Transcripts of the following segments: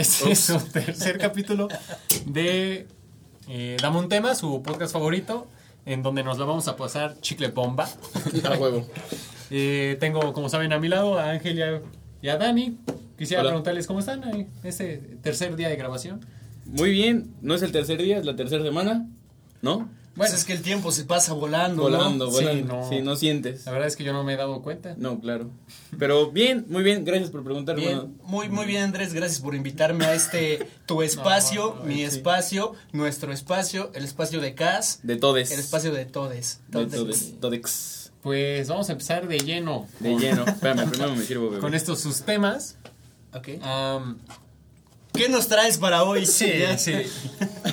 Este su tercer capítulo de eh, Dame un tema, su podcast favorito, en donde nos lo vamos a pasar chicle bomba. A huevo. Eh, tengo, como saben, a mi lado a Ángel y a, y a Dani. Quisiera Hola. preguntarles cómo están en este tercer día de grabación. Muy bien, no es el tercer día, es la tercera semana, ¿no? Pues es que el tiempo se pasa volando, Volando, ¿no? Sí, no. Sí, no sientes. La verdad es que yo no me he dado cuenta. No, claro. Pero bien, muy bien, gracias por preguntar, Bien, muy, muy bien, Andrés, gracias por invitarme a este tu espacio, No, mi sí. espacio, nuestro espacio, el espacio de Cas, De todes. el espacio de Todes. De Todes. todes. Todex. Pues vamos a empezar de lleno De lleno. Espérame, primero me sirvo, bebé. con estos sus temas. Ok. ¿Qué nos traes para hoy? Sí, sí.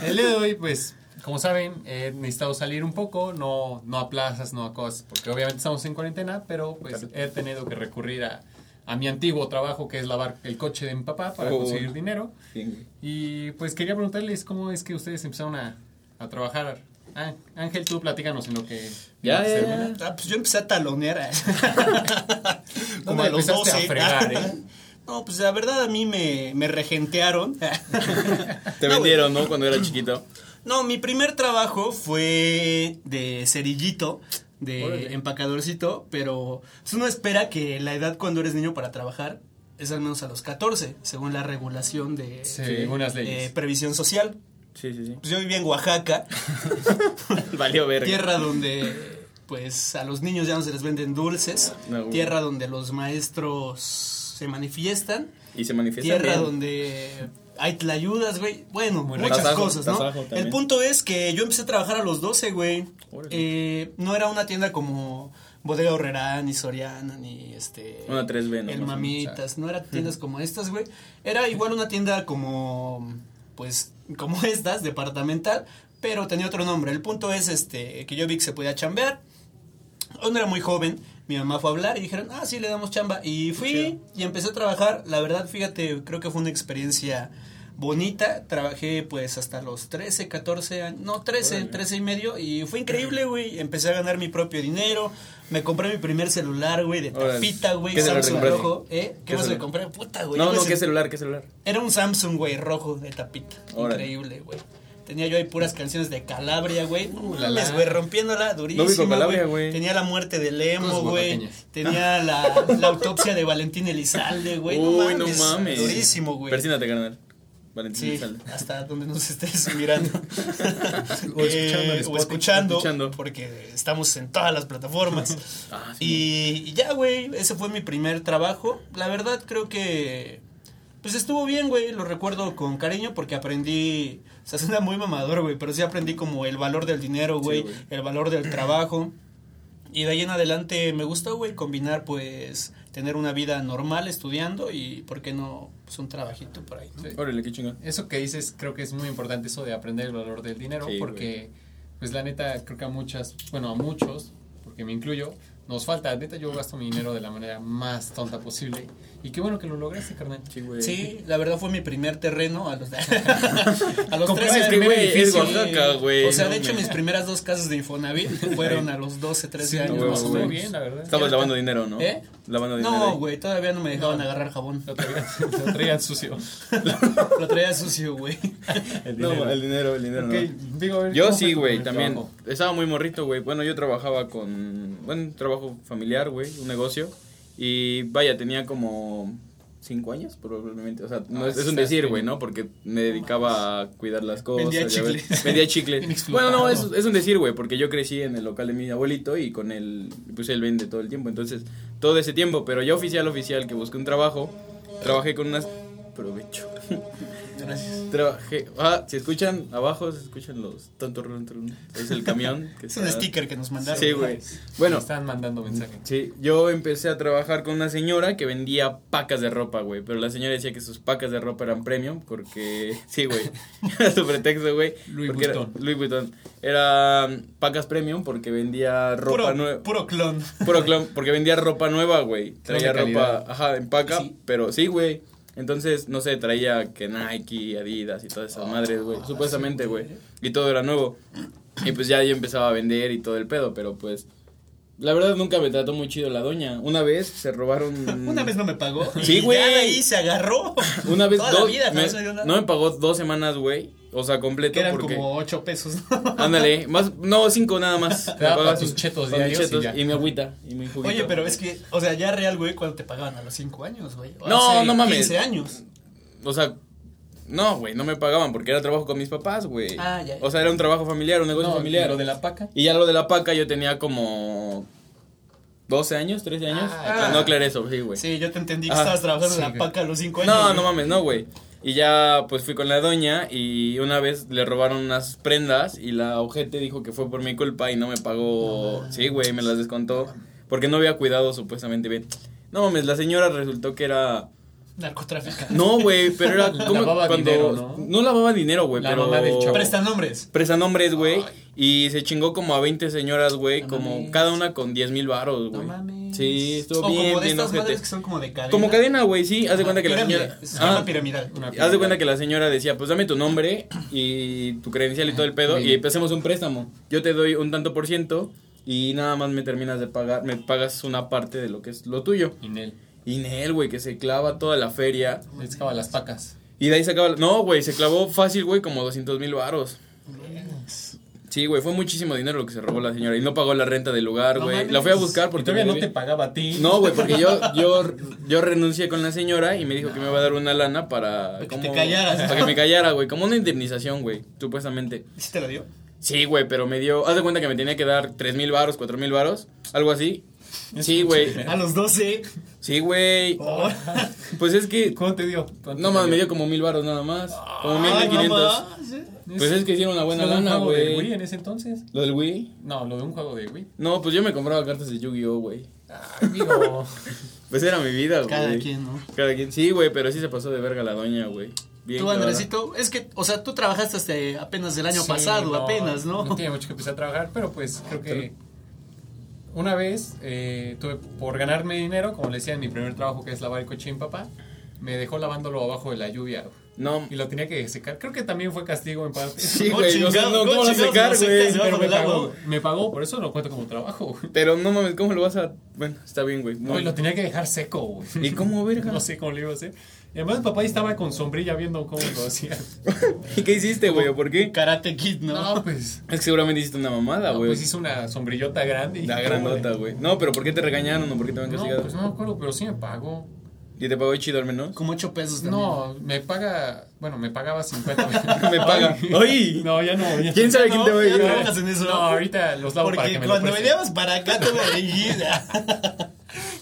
El día de hoy, pues, como saben, he necesitado salir un poco, no, no a plazas, no a cosas, porque obviamente estamos en cuarentena, pero pues he tenido que recurrir a, a mi antiguo trabajo, que es lavar el coche de mi papá para Oh. conseguir dinero. Bien. Y pues quería preguntarles cómo es que ustedes empezaron a, a trabajar. Ah, Ángel, tú platícanos en lo que... Ya, ya, ya. Ah, pues yo empecé a talonear. eh. Como ¿Dónde a los empezaste 12. a fregar, eh? No, pues la verdad a mí me, me regentearon. Te No, vendieron, ¿no? Cuando era chiquito. No, mi primer trabajo fue de cerillito, de Órale. empacadorcito, pero pues, uno espera que la edad cuando eres niño para trabajar es al menos a los 14, según la regulación de Sí, algunas eh, leyes. previsión social. Sí, sí, sí. Pues yo vivía en Oaxaca, Valió verga. tierra donde pues a los niños ya no se les venden dulces, No, tierra donde los maestros se manifiestan, Y se manifiesta tierra bien. donde hay tlayudas, güey. Bueno, Muy muchas cosas, ¿no? El punto es que yo empecé a trabajar a los 12, güey. Eh, no era una tienda como Bodega Horrera, ni Soriana, ni este... Una 3B, ¿no? El. Mamitas, no era tiendas como estas, güey. Era igual una tienda como, pues, como estas, departamental, pero tenía otro nombre. El punto es, este, que yo vi que se podía chambear. Aún era muy joven, mi mamá fue a hablar y dijeron, ah, sí, le damos chamba. Y fui y empecé a trabajar. La verdad, fíjate, creo que fue una experiencia bonita. Trabajé pues hasta los 13, 14 años, no, 13, Órale. 13 y medio. Y fue increíble, güey. Empecé a ganar mi propio dinero. Me compré mi primer celular, güey, de Órale. tapita, güey, ¿Qué Samsung rojo. ¿Eh? ¿Qué, ¿Qué más le compré? Puta, güey. No, no, ¿qué celular? ¿Qué celular? Era un Samsung, güey, rojo de tapita. Órale. Increíble, güey. Tenía yo ahí puras canciones de Calabria, güey. No la, mames, la. güey, rompiéndola durísimo. No güey. Tenía la muerte de Lemo, güey. Tenía la, la autopsia de Valentín Elizalde, güey. Uy, no mames. Durísimo, güey. Persínate, carnal. Valentín Sí, Elizalde. hasta donde nos estés mirando. O escuchando Eh, o escuchando, Escuchando. porque estamos en todas las plataformas. Ah, sí. y, y ya, güey, ese fue mi primer trabajo. La verdad creo que pues estuvo bien, güey, lo recuerdo con cariño porque aprendí, o sea, suena muy mamador, güey, pero sí aprendí como el valor del dinero, güey, el valor del trabajo. Y de ahí en adelante me gustó, güey, combinar, pues, tener una vida normal estudiando y, ¿por qué no? Pues un trabajito por ahí. ¿no? Sí. Órale, qué chingón. Eso que dices creo que es muy importante eso de aprender el valor del dinero Sí, porque pues la neta creo que a muchas, bueno a muchos, porque me incluyo, nos falta, neta yo gasto mi dinero de la manera más tonta posible y qué bueno que lo lograste, carnal. Sí, güey. Sí, la verdad fue mi primer terreno a los, a los Compraste 13 Es que, primer güey, es edificio, Oaxaca, güey. O sea, no de hecho, me- mis primeras dos casas de Infonavit fueron a los 12, 13 Sí, años no, más o menos. bien, la verdad. Estabas lavando dinero, ¿no? ¿Eh? Lavando dinero. No, ahí. güey, todavía no me dejaban agarrar jabón. Lo traían, lo traían sucio. Lo traía sucio, güey. El No, dinero. el dinero, el dinero, Ok, no. digo, ver, Yo ¿cómo fue sí, güey, también. trabajo? Estaba muy morrito, güey. Bueno, yo trabajaba con. Bueno, un trabajo familiar, güey, un negocio. Y vaya, tenía como. Cinco años, probablemente. O sea, no Ah, es, es un decir, güey, ¿no? Porque me dedicaba a cuidar las cosas. Vendía chicles. Vendía bueno, no, es, es un decir, güey, porque yo crecí en el local de mi abuelito y con él, pues él vende todo el tiempo. Entonces, todo ese tiempo. Pero ya oficial, oficial, que busqué un trabajo, trabajé con unas. Provecho. Gracias. Trabajé. Ah, si escuchan abajo, se escuchan los tontos Es el camión. Que Es un sticker que nos mandaron. Sí, güey. Me Bueno, están mandando mensajes. sí, yo empecé a trabajar con una señora que vendía pacas de ropa, güey. Pero la señora decía que sus pacas de ropa eran premium porque. Sí, güey. Era su pretexto, güey. Louis porque era- Vuitton. Louis Vuitton. Eran pacas premium porque vendía ropa Puro, nueva. puro clon. Puro clon, porque vendía ropa nueva, güey. Traía ropa, ajá, en paca, Sí. pero sí, güey. Entonces, no sé, traía que Nike, Adidas y todas esas madres, güey. Supuestamente, güey. Y todo era nuevo. Y pues ya yo empezaba a vender y todo el pedo, pero pues La verdad nunca me trató muy chido la doña. Una vez se robaron. Una vez no me pagó. Sí, güey. Ahí se agarró. Una vez Toda la vida, me- no se dio nada. no me pagó dos semanas, güey. O sea, completo. Que eran porque... como ocho pesos. Ándale, más, no, cinco nada más. Me daba tus chetos diarios y chetos ya. y, mi agüita y mi juguito. Oye, pero es que, o sea, ya real, güey, cuando te pagaban a los cinco años, güey. O No, hace no mames. 15 años. O sea, no, güey, no me pagaban porque era trabajo con mis papás, güey. Ah, ya. O sea, era un trabajo familiar, un negocio No, familiar. lo de la paca. Y ya lo de la paca yo tenía como 12 años, 13 años. Ah, no aclaré eso, sí, güey. Sí, yo te entendí que Ah, estabas trabajando sí, en la paca a los cinco años. No, güey. no mames, no, güey. Y ya pues fui con la doña y una vez le robaron unas prendas y la ojete dijo que fue por mi culpa y no me pagó. Sí, güey, me las descontó porque no había cuidado supuestamente bien. No mames, la señora resultó que era Narcotraficante. No, güey, pero era como Lavaba cuando dinero, ¿no? lavaba dinero, güey, La pero mamá del chavo. Presta nombres. Prestanombres, güey, Ay. y se chingó como a 20 señoras, güey, No como mames. cada una con 10 mil varos, güey. mames. Sí, estuvo o bien, como de bien estas ojete. madres que son como de cadena. Como cadena, güey, sí, haz de cuenta que la Pirámide, señora Se llama Ah, piramidal. Una Haz de cuenta que la señora decía, pues dame tu nombre y tu credencial y todo el pedo Sí. y empecemos un préstamo. Yo te doy un tanto por ciento y nada más me terminas de pagar, me pagas una parte de lo que es lo tuyo. Inel. Y Nel, güey, que se clava toda la feria. Le sacaba las pacas. Y de ahí sacaba... No, güey, se clavó fácil, güey, como 200 mil varos. Sí, güey, fue muchísimo dinero lo que se robó la señora. Y no pagó la renta del lugar, güey. la fui a buscar Y porque... todavía no te pagaba a ti. No, güey, porque yo, yo, yo renuncié con la señora y me dijo que me iba a dar una lana para... Para que como- te callaras. Para que me callara, güey. Como una indemnización, güey, supuestamente. ¿Sí te lo dio? Sí, güey, pero me dio... Haz de cuenta que me tenía que dar tres mil varos, cuatro mil varos, algo así. Sí, güey. A los 12. Sí, güey. Oh. Pues es que... ¿Cómo te dio? ¿Cuánto No más, me dio como mil varos nada más. Como mil Ay, mil quinientos. Pues es que hicieron una buena ¿Lo lana, juego de Wii güey. en ese entonces? ¿Lo del Wii? No, lo de un juego de Wii. No, pues yo me compraba cartas de Yu-Gi-Oh, güey. Ay, digo. Pues era mi vida, güey. Cada quien, ¿no? Cada quien. Sí, güey, pero sí se pasó de verga la doña, güey. Bien Tú. Andresito, es que, o sea, tú trabajaste hasta apenas el año Sí, pasado, no, apenas, ¿no? No tiene mucho que empezar a trabajar, pero pues creo que una vez eh, tuve por ganarme dinero, como le decía en mi primer trabajo que es lavar el coche mi papá, me dejó lavándolo abajo de la lluvia No. y lo tenía que secar. Creo que también fue castigo en parte. Sí, güey. Chingado, ¿cómo lo secar, güey? Pero me pagó, me pagó, por eso lo cuento como trabajo. güey. Pero no mames, ¿cómo lo vas a...? Bueno, está bien, güey. No, y lo tenía que dejar seco, güey. ¿Y cómo, verga? No sé cómo lo iba a hacer. Y además papá estaba con sombrilla viendo cómo lo hacía. ¿Y qué hiciste, güey? ¿O por qué? Karate Kid, ¿no? No, pues... Es que seguramente hiciste una mamada, no, güey. pues hizo una sombrillota grande. y- La grandota, güey. No, pero ¿por qué te regañaron o por qué te No, castigado? pues no me acuerdo, pero sí me pagó. ¿Y te pagó chido al menos? Como 8 pesos también. No, me paga, bueno, me pagaba 50. Me paga. ¡Ay! No, ya no. ya ¿Quién no. sabe quién te va a ya no en eso. No, ahorita los lavo para Porque que me cuando veníamos para acá te me.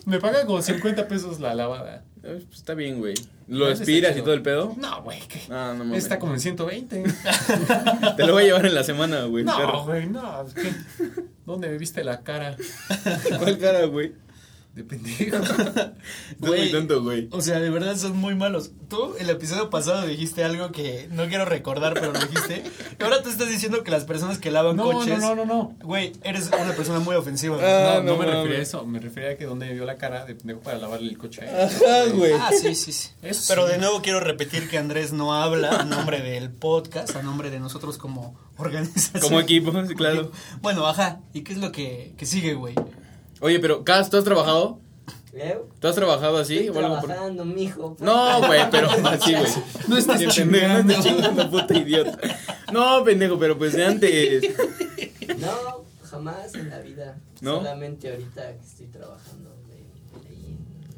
Me paga como 50 pesos la lavada. Eh, pues, está bien, güey. ¿Lo aspiras y todo el pedo? No, güey, ¿qué? Ah, no mames. Está como en 120. Te lo voy a llevar en la semana, güey. No, güey, no. ¿Dónde me viste la cara? ¿Cuál cara, güey? De pendejo. Muy Güey. tonto, güey. O sea, de verdad son muy malos. Tú, el episodio pasado dijiste algo que no quiero recordar, pero lo dijiste. Y ahora tú estás diciendo que las personas que lavan No, coches. no, no, no, no. Güey, eres una persona muy ofensiva. Ah, no, no, no me refería a eso. Me refería a que donde me vio la cara de pendejo para lavarle el coche a él. Ajá, güey. Ah, sí, sí, sí. Eso Pero sí. de nuevo quiero repetir que Andrés no habla a nombre del podcast, a nombre de nosotros como organización. Como equipo, sí, claro. Bueno, ajá. ¿Y qué es lo que, que sigue, güey? Oye, pero, Cas, ¿tú has trabajado? ¿Eh? ¿Tú has trabajado así? Estoy o algo por- trabajando, mijo. No, güey, pero así, güey. No estás Sí, pendejo, No chingando. estás chingando, puta idiota. No, pendejo, pero pues de antes. No, jamás en la vida. ¿No? Solamente ahorita que estoy trabajando de, ahí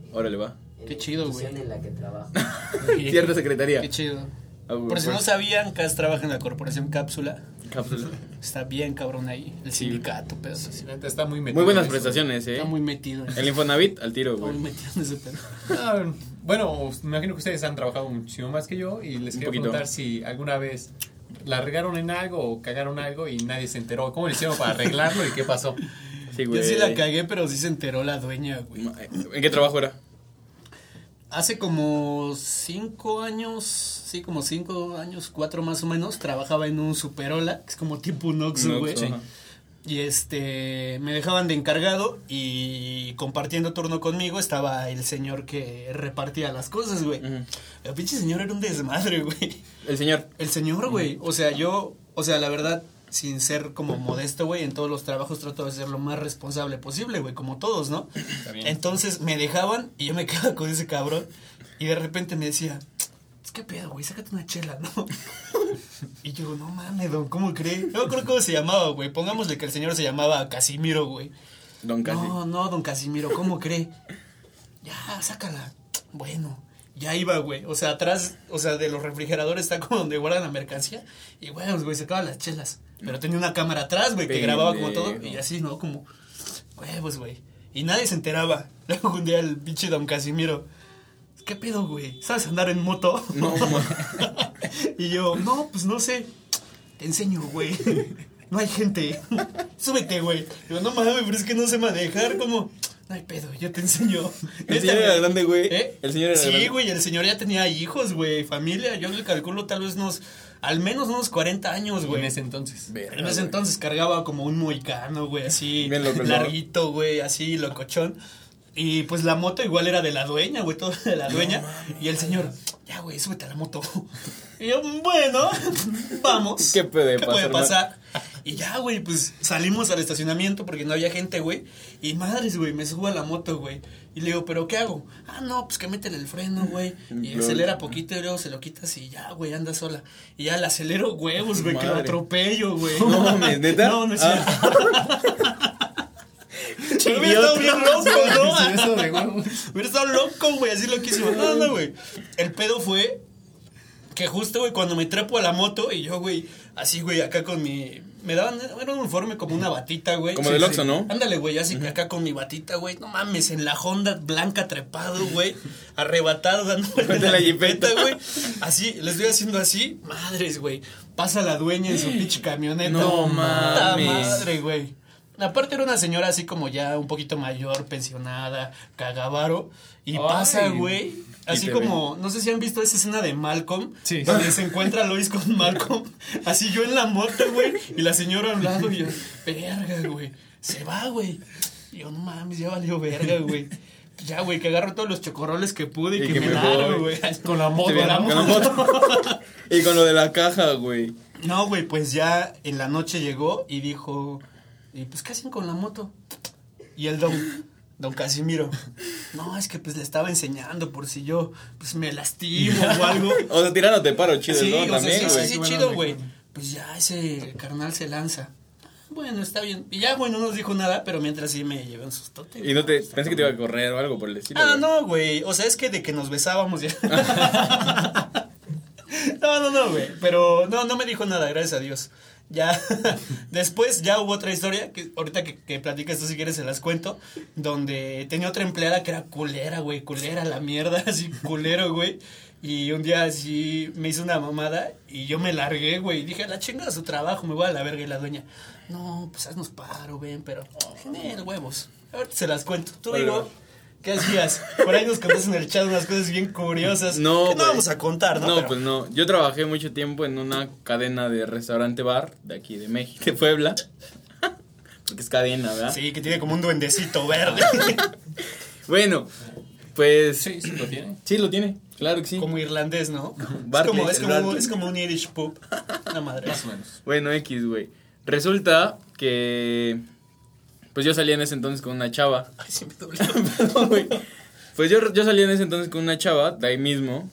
en- Órale, va. en Qué la chido, institución güey. en la que trabajo. Cierta secretaría. Qué chido. Güey, Por si no sabían, Cas trabaja en la corporación Cápsula. cápsula. Está bien cabrón ahí. El Sí. sindicato, pedos Sí, Está muy metido Muy buenas prestaciones, eh. Está muy metido en El Infonavit al tiro, Está muy güey. metido en ese pedo. Ah, bueno, me imagino que ustedes han trabajado muchísimo más que yo y les poquito. preguntar si alguna vez la regaron en algo o cagaron algo y nadie se enteró. ¿Cómo le hicieron para arreglarlo y qué pasó? Sí, Yo güey. sí la cagué, pero sí se enteró la dueña, güey. ¿En qué trabajo era? Hace como cinco años, sí, como cinco años, cuatro más o menos, trabajaba en un Superola, que es como tipo un Oxxo, güey. Y este, me dejaban de encargado y compartiendo turno conmigo estaba el señor que repartía las cosas, güey. Ujú. El pinche señor era un desmadre, güey. El señor. El señor, güey. O sea, yo, o sea, la verdad, sin ser como modesto, güey, en todos los trabajos trato de ser lo más responsable posible, güey, como todos, ¿no? Está bien. Entonces me dejaban y yo me quedaba con ese cabrón y de repente me decía, "Es ¿qué pedo, güey? Sácate una chela, ¿no? y yo, no mames, don, ¿cómo cree? No creo cómo se llamaba, güey. Pongámosle que el señor se llamaba Casimiro, güey. Don Casi. No, no, don Casimiro, ¿cómo cree? Ya, sácala. Bueno, ya iba, güey. O sea, atrás, o sea, de los refrigeradores está como donde guardan la mercancía. Y, güey, güey, sacaba las chelas. Pero tenía una cámara atrás, güey, que grababa como todo. Y así, ¿no? Como, huevos, güey. Y nadie se enteraba. Luego un día el pinche don Casimiro. ¿Qué pedo, güey? ¿Sabes andar en moto? No, Y yo, no, pues no sé. Te enseño, güey. No hay gente. Súbete, güey. Digo, no mames, pero es que no sé manejar. Como, no hay pedo, yo te enseño. El señor era grande, güey. ¿Eh? El señor era Sí, grande. güey, el señor ya tenía hijos, güey, familia. Yo le calculo tal vez unos, al menos unos 40 años, en güey. ese entonces. Verga, En ese güey. entonces cargaba como un moicano, güey, así larguito, güey, así locochón. Y pues la moto igual era de la dueña, güey, todo de la dueña. y el señor, ya, güey, súbete a la moto. y yo, bueno, vamos. ¿Qué puede puede pasar, pasar? Y ya, güey, pues salimos al estacionamiento porque no había gente, güey. Y madres, güey, me subo a la moto, güey. Y le digo, ¿pero qué hago? Ah, no, pues que métele el freno, güey. Y Lol. acelera poquito y luego se lo quitas y ya, güey, anda sola. Y ya le acelero huevos, güey, que lo atropello, güey. No mames, ¿neta? No, no es Ah. Pero hubiera estado bien loco, ¿no? Sí. Hubiera estado loco, güey, así loquísimo. No, no, güey. El pedo fue que justo, güey, cuando me trepo a la moto y yo, güey, así, güey, acá con mi... Me daban, era un uniforme como una batita, güey. Como del Oxxo, ¿no? Ándale, güey, así que acá con mi batita, güey. No mames, en la Honda blanca trepado, güey. Arrebatado, dando la la jipeta, güey. Así, les estoy haciendo así. Madres, güey. Pasa la dueña en su pinche camioneta. No mames. madre, güey. Aparte era una señora así como ya un poquito mayor, pensionada, cagavaro. Y Ay. pasa, güey. Así como, no sé si han visto esa escena de Malcolm. Sí. Donde se encuentra Lois con Malcolm. Así yo en la moto, güey. Y la señora a un lado y yo, verga, güey. Se va, güey. Yo, no mames, ya valió verga, güey. Ya, güey, que agarro todos los chocorroles que pude y, Y que, que me voy. güey. Con la moto. Con la moto. y con lo de la caja, güey. No, güey, pues ya en la noche llegó y dijo, y pues ¿qué hacen con la moto? Y el don, don Casimiro, no, es que pues le estaba enseñando por si yo pues me lastimo o algo. O sea, tirándote paro chido, sí, ¿no? o sea, También, sí, güey. sí, sí, Bueno, chido, güey. Pues ya ese carnal se lanza. Bueno, está bien. Y ya, güey, no nos dijo nada, pero mientras sí me llevé un sustote. Y no te... Pensé que te iba a correr o algo por el estilo. Ah, güey. no, güey. O sea, es que de que nos besábamos ya. no, no, no, güey. Pero no, no me dijo nada, gracias a Dios. Ya, después ya hubo otra historia, que ahorita que, que platicas esto si quieres se las cuento, donde tenía otra empleada que era culera, güey, culera, la mierda, así culero, güey. Y un día así me hizo una mamada y yo me largué, güey. Dije, la chinga su trabajo, me voy a la verga. Y la dueña, no, pues haznos paro, ven, pero, genial, huevos. Ahorita se las cuento. Tú digo, ¿Qué hacías? Por ahí nos contaste en el chat unas cosas bien curiosas. No, que no vamos a contar, ¿no? No, Pero- pues no. Yo trabajé mucho tiempo en una cadena de restaurante bar de aquí de México, de Puebla. Porque es cadena, ¿verdad? Sí, que tiene como un duendecito verde. Bueno, pues Sí, sí, lo tiene. sí lo tiene. Claro que sí. como irlandés, ¿no? Es como, es, como, es como un Irish poop. La madre. Más o menos. Bueno, X, güey. Resulta que pues yo salía en ese entonces con una chava. Ay, sí me dolió. Perdón. Pues yo, yo salí en ese entonces con una chava, de ahí mismo.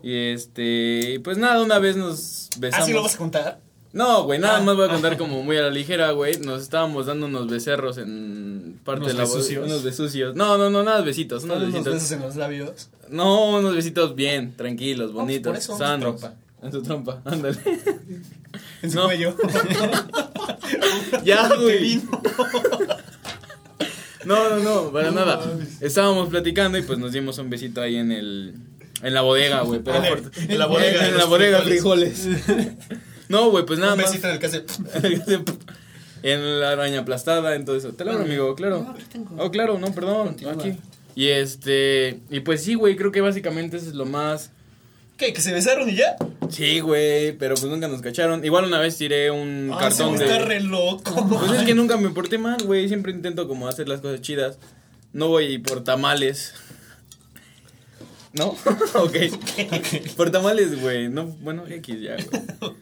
Y este, pues nada, una vez nos besamos. ¿Ah, sí lo vas a contar? No, güey, nada Ah. más voy a contar como muy a la ligera, güey. Nos estábamos dando unos becerros en parte ¿Unos de la besucios? Unos besucios. No, no, no, nada besitos, unos besitos. besos en los labios. No, unos besitos bien, tranquilos, pues, bonitos, por eso, sanos. en su trompa. En su trompa, ándale. En su No. cuello. ya, güey. No, no, no, para No nada. mames. Estábamos platicando y pues nos dimos un besito ahí en el en la bodega, güey, pero En por- en la bodega de en los la bodega frijoles. No, güey, pues nada Un más. besito en el que hace. en la araña aplastada, en todo eso. Te lo abro, amigo, claro. No, aquí tengo. Oh, claro, no, perdón, Continúa. aquí. Y este, y pues sí, güey, creo que básicamente eso es lo más ¿Qué? ¿Que se besaron y ya? Sí, güey, pero pues nunca nos cacharon. Igual una vez tiré un Ah, cartón sí, de está re loco. Pues es que nunca me porté mal, güey. Siempre intento como hacer las cosas chidas. No voy por tamales. ¿No? ok. Por tamales, güey. No, bueno, X ya, güey.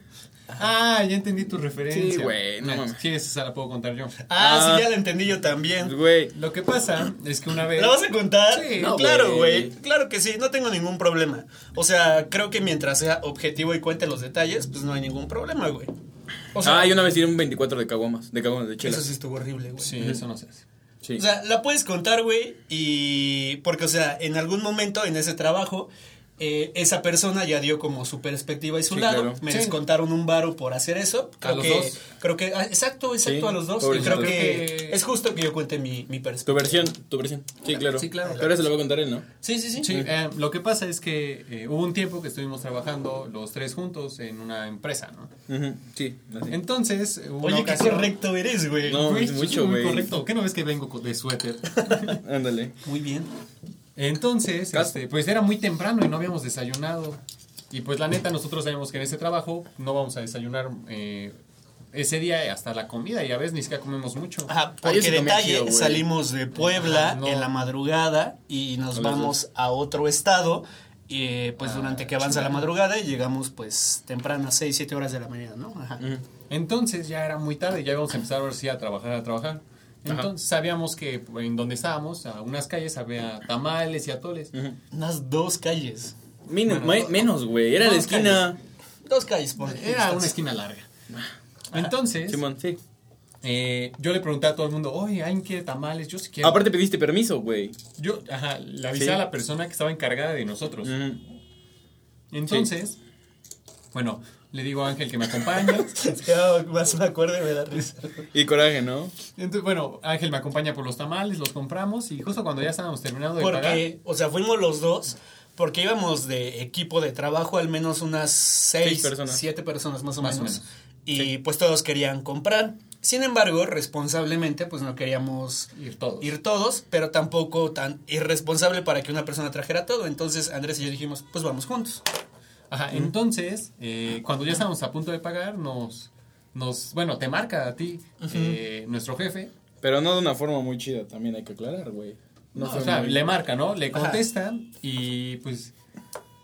Ah, ya entendí tu referencia. Sí, güey, no mames. Sí, esa la puedo contar yo. Ah, Ah. sí, ya la entendí yo también. Güey. Lo que pasa es que una vez... ¿La vas a contar? Sí. No, claro, güey. Claro que sí, no tengo ningún problema. O sea, creo que mientras sea objetivo y cuente los detalles, pues no hay ningún problema, güey. O sea, ah, yo una vez tiré un 24 de caguamas, de caguamas de eso chelas. sí estuvo horrible, güey. Sí, eso no hace. Sí. O sea, la puedes contar, güey, y... Porque, o sea, en algún momento en ese trabajo, eh, esa persona ya dio como su perspectiva y su Sí, lado. claro. Me Sí. descontaron un varo por hacer eso. Creo los que, dos. Creo que... ah, exacto, exacto, Sí, a los dos. Y creo que, es justo que yo cuente mi, mi tu perspectiva. versión, tu versión. Sí, claro. Sí, claro. Pero ahora se lo va a contar él, ¿no? Sí, sí, sí. Sí, eh, lo que pasa es que eh, hubo un tiempo que estuvimos trabajando los tres juntos en una empresa, ¿no? Sí, así. Entonces, Oye, qué correcto eres, güey. No, Güey, mucho, muy güey. correcto. ¿Qué no ves que vengo de suéter? Ándale. Muy bien. Entonces, este, pues era muy temprano y no habíamos desayunado. Y pues la neta, nosotros sabemos que en ese trabajo no vamos a desayunar eh, ese día hasta la comida. Y a veces ni siquiera comemos mucho. Ajá, Ah, porque sí detalle, chido, salimos de Puebla Ajá, no. en la madrugada y nos A vamos a otro estado. Y eh, pues Ah, durante que avanza la madrugada y llegamos pues temprano a 6, 7 horas de la mañana, ¿no? Ajá. Entonces ya era muy tarde, ya íbamos a empezar ahora sí a trabajar, a trabajar. Entonces sabíamos que en donde estábamos, a unas calles, había tamales y atoles. Unas dos calles. Min- Bueno, me- no- menos, güey. Era la esquina. Dos calles, por Era una esquina larga. Entonces, Simón, sí. eh, yo le pregunté a todo el mundo, oye, ¿alguien quiere tamales? Yo sí quiero. Aparte pediste permiso, güey. yo, ajá, le avisé Sí. a la persona que estaba encargada de nosotros. Entonces, bueno, le digo a Ángel que me acompañe. Ya más me acuerdo y me da risa. Y coraje, ¿no? Entonces, bueno, Ángel me acompaña por los tamales, los compramos y justo cuando ya estábamos terminando de pagar. Porque, o sea, fuimos los dos porque íbamos de equipo de trabajo al menos unas seis, Seis personas. siete personas más o Más o menos. menos. Y pues todos querían comprar. Sin embargo, responsablemente, pues no queríamos Ir todos. ir todos, pero tampoco tan irresponsable para que una persona trajera todo. Entonces Andrés y yo dijimos, pues vamos juntos. Ajá, entonces, eh, cuando ya estábamos a punto de pagar, nos, nos bueno, te marca a ti eh, nuestro jefe. Pero no de una forma muy chida, también hay que aclarar, güey. No, o sea, muy- le marca, ¿no? Le Ajá. contesta y pues,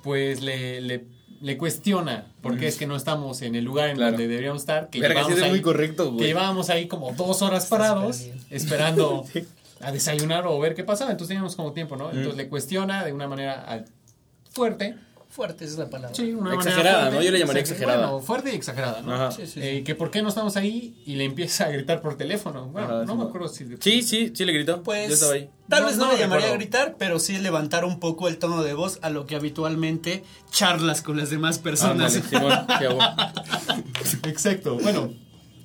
pues le, le, le cuestiona por qué es que no estamos en el lugar en Claro. donde deberíamos estar. Que Verga, sí llevamos es ahí- muy correcto, güey. Que llevábamos ahí como dos horas parados esperando a desayunar o ver qué pasaba. Entonces teníamos como tiempo, ¿no? Entonces Mm. le cuestiona de una manera fuerte. Fuerte esa es la palabra. Sí, una Exagerada, fuerte. ¿no? Yo le llamaría Exager- exagerada. Bueno, fuerte y exagerada, ¿no? Ajá. Sí, sí, sí. Eh, que por qué no estamos ahí y le empieza a gritar por teléfono. Bueno, Ajá, no sí, me acuerdo si... Sí, sí, sí le gritó. Pues, Yo estaba ahí. tal No, vez no, no le llamaría a gritar, pero sí levantar un poco el tono de voz a lo que habitualmente charlas con las demás personas. Qué hago. Exacto, bueno.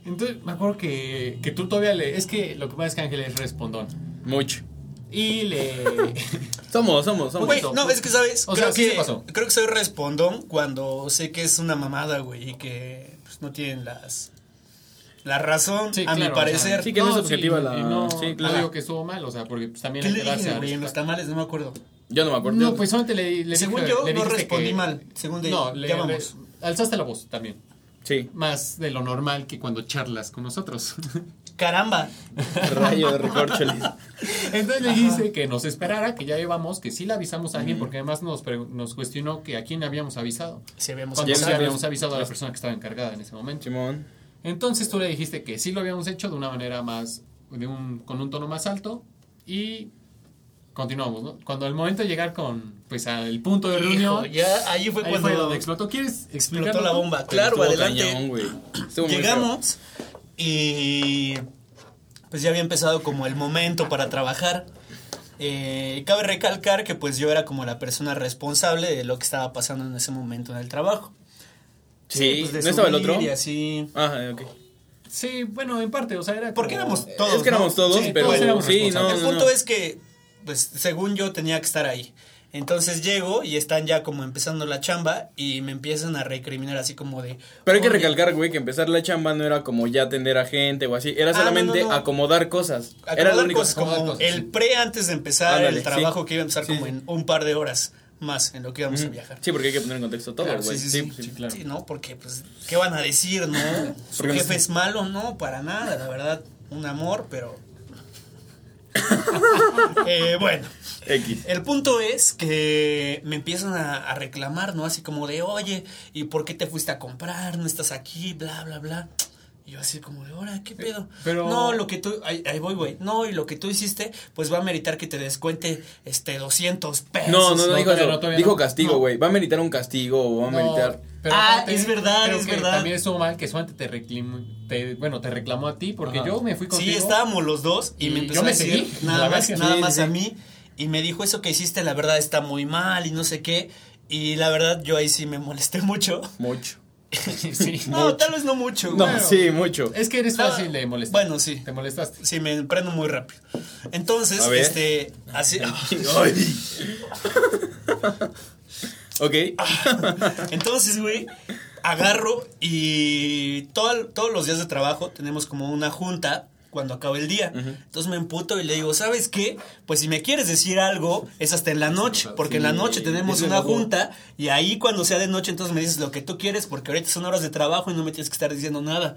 Entonces me acuerdo que, que tú todavía le... Es que lo que pasa es que Ángel es respondón. Mucho. Y le... Somos, somos, somos. Güey, no, es que sabes, O creo, sea, sí que, se pasó. creo que soy respondón cuando sé que es una mamada, güey, y que pues, no tienen las la razón, Sí, a mi claro, parecer. sí, que no es objetiva la- y no, sí, no claro. digo que estuvo mal, o sea, porque pues, también ¿Qué le dije, a güey, en los tamales? No me acuerdo. Yo no me acuerdo. No, pues solamente le, le Según dije- yo, le no respondí que- mal. Según de No, le, ya vamos. le- alzaste la voz también. Sí. Más de lo normal que cuando charlas con nosotros. Caramba. Rayo de recorcholis. Entonces le dijiste que nos esperara, que ya íbamos, que sí le avisamos a alguien, porque además nos, cuestionó que a quién habíamos avisado. Si habíamos Cuando Ya sí habíamos avisado a la persona que estaba encargada en ese momento. Simón. Entonces tú le dijiste que sí lo habíamos hecho de una manera más, de un, con un tono más alto y continuamos, ¿no? Cuando el momento de llegar con, pues al punto de reunión, Hijo, ya ahí fue ahí cuando fue donde explotó. ¿Quieres explicar? explotó la bomba. Claro, adelante. cañón, Llegamos y pues ya había empezado como el momento para trabajar. Eh, cabe recalcar que pues yo era como la persona responsable de lo que estaba pasando en ese momento en el trabajo. Sí, pues, de ¿no estaba el otro? Y así. Ah, ok. Sí, bueno, en parte, o sea, era Porque como- éramos todos. es que éramos ¿no? todos, Sí, pero todos éramos sí, no. El no, punto no. es que, pues, según yo tenía que estar ahí. Entonces llego y están ya como empezando la chamba y me empiezan a recriminar así como de... Pero hay que "Oye, recalcar, güey, que empezar la chamba no era como ya atender a gente o así. Era Ah, solamente no, no, no. acomodar cosas. era lo único. cosas, como cosas, el sí. pre antes de empezar Ándale, el trabajo sí. que iba a empezar Sí, como en un par de horas más en lo que íbamos a viajar. Sí, porque hay que poner en contexto todo, Claro, güey. sí, sí, sí, sí. claro. Sí, ¿no? Porque, pues, ¿qué van a decir, no? Su no jefe sé. es malo, no, para nada, la verdad, un amor, pero... Eh, bueno, X. El punto es que me empiezan a, a reclamar, ¿no? Así como de, oye, ¿y por qué te fuiste a comprar? No estás aquí, bla, bla, bla. Y yo así como de, ahora, ¿qué pedo? pero- No, lo que tú, ahí, ahí voy, güey. No, y lo que tú hiciste, pues va a meritar que te descuente, este, 200 pesos. No, no, no, No, dijo no, dijo no. castigo, No. güey. Va a meritar un castigo o va a No, meritar. pero Ah, es verdad, es que verdad. También estuvo mal que solamente te reclamó, te, bueno, te reclamó a ti porque Ajá. yo me fui contigo. Sí, estábamos los dos y, Y me empezó yo me a decir seguí, nada la más, nada Sí, más sí, a mí y me dijo eso que hiciste la verdad está muy mal y no sé qué y la verdad yo ahí sí me molesté mucho. Mucho. sí. No, tal vez no mucho. No, sí, mucho. Es que eres Ah, fácil de molestar. Bueno, sí. Te molestaste. Sí, me prendo muy rápido. Entonces, A ver. este, así, Ay. ok. entonces, güey, agarro y todo- todos los días de trabajo tenemos como una junta cuando acaba el día. Entonces me emputo y le digo, ¿sabes qué? Pues si me quieres decir algo, es hasta en la noche, porque en la noche tenemos una junta y ahí cuando sea de noche entonces me dices lo que tú quieres porque ahorita son horas de trabajo y no me tienes que estar diciendo nada.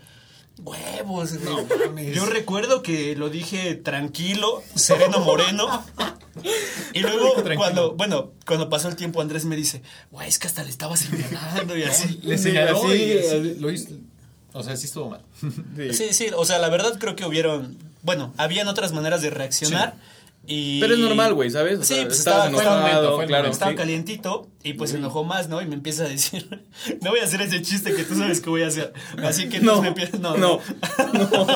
Huevos. Yo recuerdo que lo dije tranquilo, sereno moreno. Y luego, cuando, bueno, cuando pasó el tiempo, Andrés me dice, güey, es que hasta le estaba señalando y así. Le señaló así, y así así. lo hizo. O sea, sí estuvo mal. Sí, sí, o sea, la verdad creo que hubieron, bueno, habían otras maneras de reaccionar y... Pero es normal, güey, ¿sabes? O Sí, sea, pues estaba- enojado, momento, fue claro. Estaba sí. calientito y pues se enojó más, ¿no? Y me empieza a decir, no voy a hacer ese chiste que tú sabes que voy a hacer. Así que No, me empieza, no, no. Luego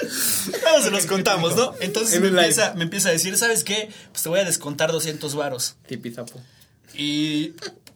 se los contamos, ¿no? Entonces En me empieza, me empieza a decir, ¿sabes qué? Pues te voy a descontar 200 varos. Tipizapo. Y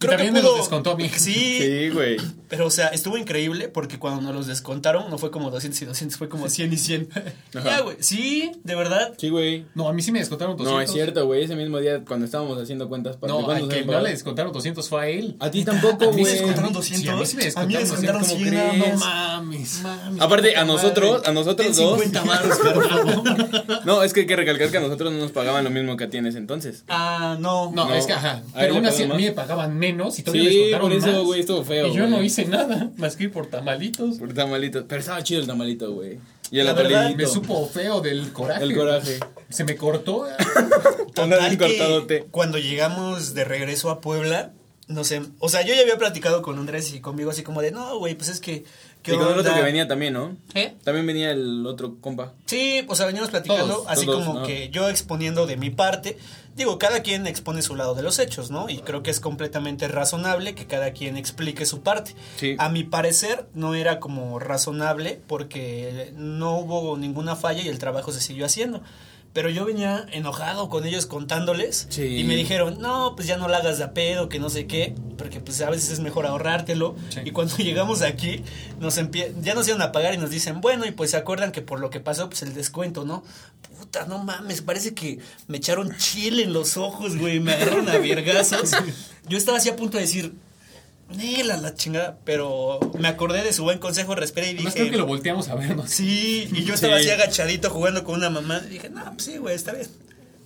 también me los descontó a mí. Sí, Sí, güey. pero o sea, estuvo increíble porque cuando nos los descontaron no fue como 200 y 200, fue como 100 y 100. Ajá. Ya, güey. Sí, de verdad. Sí, güey. No, a mí sí me descontaron 200. No, es cierto, güey. Ese mismo día cuando estábamos haciendo cuentas para No, ¿cuántos al que no le descontaron 200 fue a él. A ti tampoco, A mí me güey. descontaron Sí, a mí 200. sí me a mí me descontaron descontaron 200, 100 ¿cómo nada crees? más. Mames. Mames, Aparte, a nosotros, madre. a nosotros Ten dos. 50 varos, por favor. No, es que hay que recalcar que a nosotros no nos pagaban lo mismo que a ti en ese entonces. Ah, no. No, No. es que ajá. ¿A Pero aún así a mí me pagaban menos y todavía Sí, por eso, más. güey, estuvo feo. Y yo no hice nada más que ir por tamalitos. Por tamalito. Pero estaba chido el tamalito, güey. Y el La verdad. Me supo feo del coraje. El coraje. Se me cortó. Anda Total bien que cortadote. Cuando llegamos de regreso a Puebla, no sé, o sea, yo ya había platicado con Andrés y conmigo así como de, no, güey, pues es que... ¿qué Y con el otro onda?" que venía también, ¿no? ¿Eh? También venía el otro compa. Sí, o sea, veníamos platicando Todos, así todos, como ¿no? que yo exponiendo de mi parte. Digo, cada quien expone su lado de los hechos, ¿no? Y creo que es completamente razonable que cada quien explique su parte. Sí. A mi parecer no era como razonable porque no hubo ninguna falla y el trabajo se siguió haciendo. Pero yo venía enojado con ellos contándoles Sí. y me dijeron, no, pues ya no la hagas de a pedo, que no sé qué, porque pues a veces es mejor ahorrártelo. Sí. Y cuando llegamos aquí, nos empie- ya nos iban a pagar y nos dicen, bueno, y pues se acuerdan que por lo que pasó, pues el descuento, ¿no? Puta, no mames, parece que me echaron chile en los ojos, güey, me agarraron a vergazos. Yo estaba así a punto de decir, Nela, la chingada, pero me acordé de su buen consejo, respiré y dije, creo que lo volteamos a vernos. sí, y yo estaba Sí. así agachadito jugando con una mamá, y dije, no, pues sí, güey, está bien.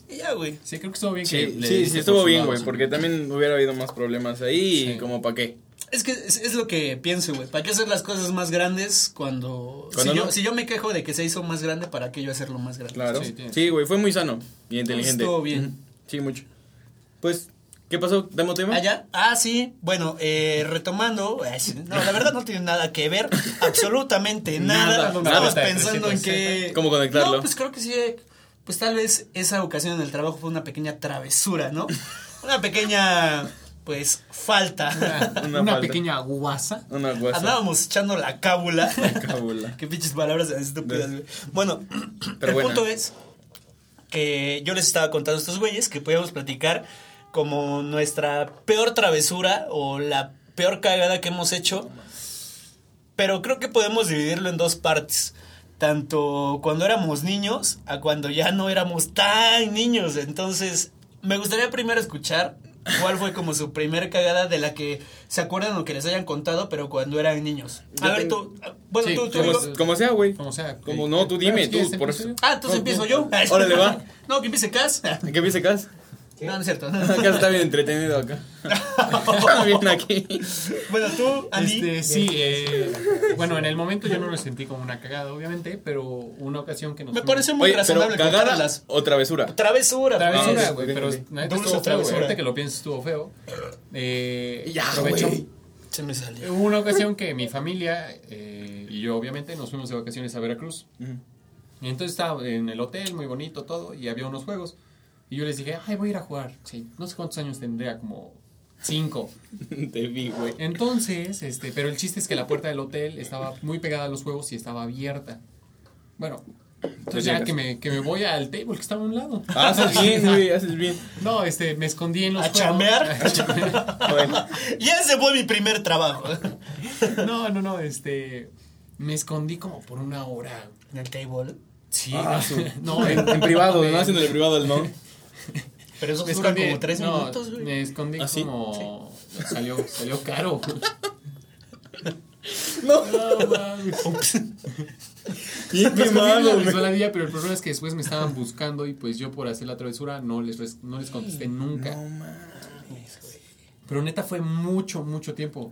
Y ya, güey. Sí, creo que estuvo bien Sí, que le sí, sí, estuvo bien, güey. Porque también hubiera habido más problemas ahí Sí. y como para qué. Es que es, es lo que pienso, güey. ¿Para qué hacer las cosas más grandes cuando... Cuando si, no- yo, si yo me quejo de que se hizo más grande, ¿para qué yo hacerlo más grande? Claro. Sí, güey, fue muy sano y inteligente. Estuvo bien. Sí, mucho. Pues, ¿qué pasó? ¿Damos tema? ¿Ah, ya? Ah, sí. Bueno, eh, retomando. sí, No, la verdad no tiene nada que ver. Absolutamente nada. Nada, Estamos nada. pensando en que. ¿Cómo conectarlo? No, pues creo que sí. eh, Pues tal vez esa ocasión en el trabajo fue una pequeña travesura, ¿no? Una pequeña. Pues falta. Una, Una falta. pequeña guasa. Una guasa. Andábamos echando la cábula. Cábula. Qué pinches palabras estúpidas, güey. Bueno, Pero el buena. punto es que yo les estaba contando a estos güeyes que podíamos platicar como nuestra peor travesura o la peor cagada que hemos hecho. Pero creo que podemos dividirlo en dos partes. Tanto cuando éramos niños a cuando ya no éramos tan niños. Entonces, me gustaría primero escuchar cuál fue como su primer cagada de la que se acuerdan o que les hayan contado, pero cuando eran niños. A Yo ver, tengo- tú. Bueno, Sí, tú, tú, Como, digo. como sea, güey. Como sea. Como que- no, tú dime, Bueno, tú. Ah, entonces empiezo yo. Órale, va. No, que empiece Cas. ¿Qué piensa Cas? ¿Qué? No, no es cierto. Acá está bien entretenido acá. Está bien aquí. bueno, tú, Andy. Este, sí, eh, bueno, en el momento yo no lo sentí como una cagada, obviamente, pero una ocasión que nos Me fuimos- parece muy Oye, pero razonable cagada compararlas. o travesura. Travesura. Travesura, Ah, güey, pero neta estuvo feo, güey. Ahorita que lo pienso estuvo feo. Eh, Ya, aprovecho- güey. Se me salió. Hubo una ocasión que mi familia eh, y yo, obviamente, nos fuimos de vacaciones a Veracruz. Y entonces estaba en el hotel, muy bonito todo, y había unos juegos. Y yo les dije, ay, voy a ir a jugar. Sí, no sé cuántos años tendría, como cinco. Te vi, güey. Entonces, este, pero el chiste es que la puerta del hotel estaba muy pegada a los juegos y estaba abierta. Bueno, entonces ya que me, que me voy al table que estaba a un lado. Ah, haces bien, güey, haces bien. No, este, me escondí en los ¿A juegos. chambear? A chambear. Bueno, Y ese fue mi primer trabajo. No, no, no, este, me escondí como por una hora. En el table. Sí, Ah, no, su- no, en, en privado, ¿no? Haciendo el privado del no. Pero eso Me dura escondí, como tres no, minutos, güey. Me escondí ¿Ah, sí? como. Salió, salió caro. No. No, mames. Bien Me escondí en la resbaladilla, pero el problema es que después me estaban buscando y pues yo por hacer la travesura no les, res- no les contesté nunca. No mames, güey. Pero neta fue mucho, mucho tiempo.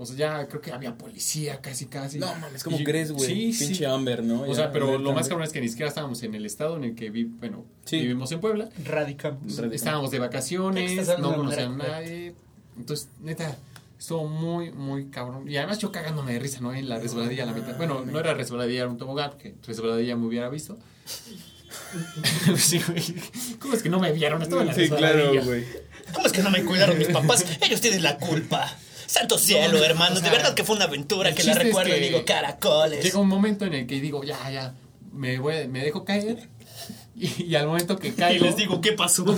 O sea, ya creo que había policía casi, casi. No mames, ¿cómo Y- crees, güey? Sí, sí. Pinche Amber, ¿no? O Ya, sea, pero lo más cabrón es que ni siquiera estábamos en el estado en el que vi, bueno, Sí. vivimos en Puebla. Radicamos. Radical. Estábamos de vacaciones, no de conocían a manera nadie. Entonces, neta, estuvo muy, muy cabrón. Y además yo cagándome de risa, ¿no? En la resbaladilla la mitad. Bueno, no era resbaladilla, era un tobogán, porque resbaladilla me hubiera visto. sí, güey. ¿Cómo es que no me vieron? Estaba en la Sí, claro, güey. ¿Cómo es que no me cuidaron mis papás? Ellos tienen la culpa. Santo cielo, No, hermanos. o sea, de verdad que fue una aventura que la es recuerdo y digo caracoles. Llega un momento en el que digo, ya, ya, me, voy, me dejo caer. Y, y al momento que caigo... Y les digo, ¿qué pasó?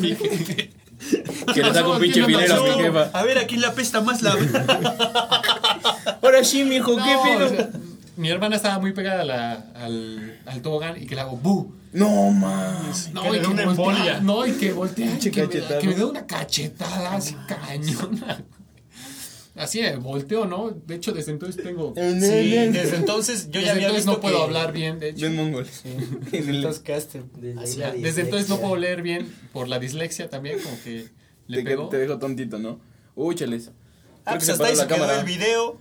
Que le saco un pinche ¿qué filero a pasó? mi jefa. A ver, ¿a quién le apesta más la... Ahora sí, mijo, No, ¿qué o pedo? sea, mi hermana estaba muy pegada a la- al, al tobogán y que le hago ¡bu! No mames. No, Que y que una voltea, no, y que voltea, que me, cachetada. que me da una cachetada así cañona. Así de volteo, ¿no? De hecho, desde entonces tengo. Sí, desde entonces yo desde ya había entonces visto no puedo que- hablar bien, de hecho. Bien mongol. Desde entonces quedaste Desde, así. la Desde entonces no puedo leer bien por la dislexia también, como que le Te, pegó. te dejo tontito, ¿no? Uy, chales. Ah, Creo pues se hasta ahí se la quedó cámara. el video.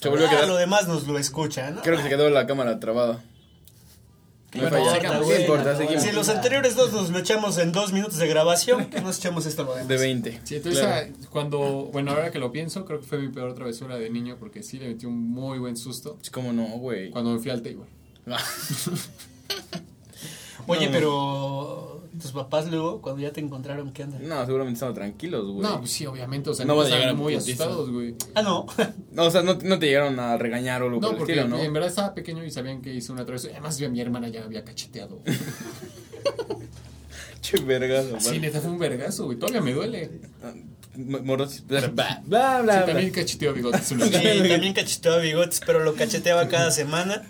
Se volvió a Ah, quedar. lo demás nos lo escucha, ¿no? Creo que se quedó la cámara trabada. Si los anteriores dos nos lo echamos en dos minutos de grabación, que nos echamos esto lo. De 20. Sí, entonces Claro. ah, cuando, bueno, ahora que lo pienso, creo que fue mi peor travesura de niño porque sí le metí un muy buen susto Es como no, güey. cuando me fui al table. Oye, No. pero tus papás luego, cuando ya te encontraron, ¿qué onda? No, seguramente estaban tranquilos, güey. No, pues sí, obviamente, o sea, No no vas a llegar muy putiza. asustados, güey. Ah, no. No, o sea, no, no te llegaron a regañar o algo por No, el estilo, ¿no? en verdad estaba pequeño y sabían que hice una travesura. Además, yo a mi hermana ya había cacheteado. Che, vergas. Sí, neta, fue un vergazo, güey. Todavía me duele. Moros. Bla, bla, bla. Sí, también cacheteó bigotes Sí, también cacheteaba bigotes, pero lo cacheteaba cada semana.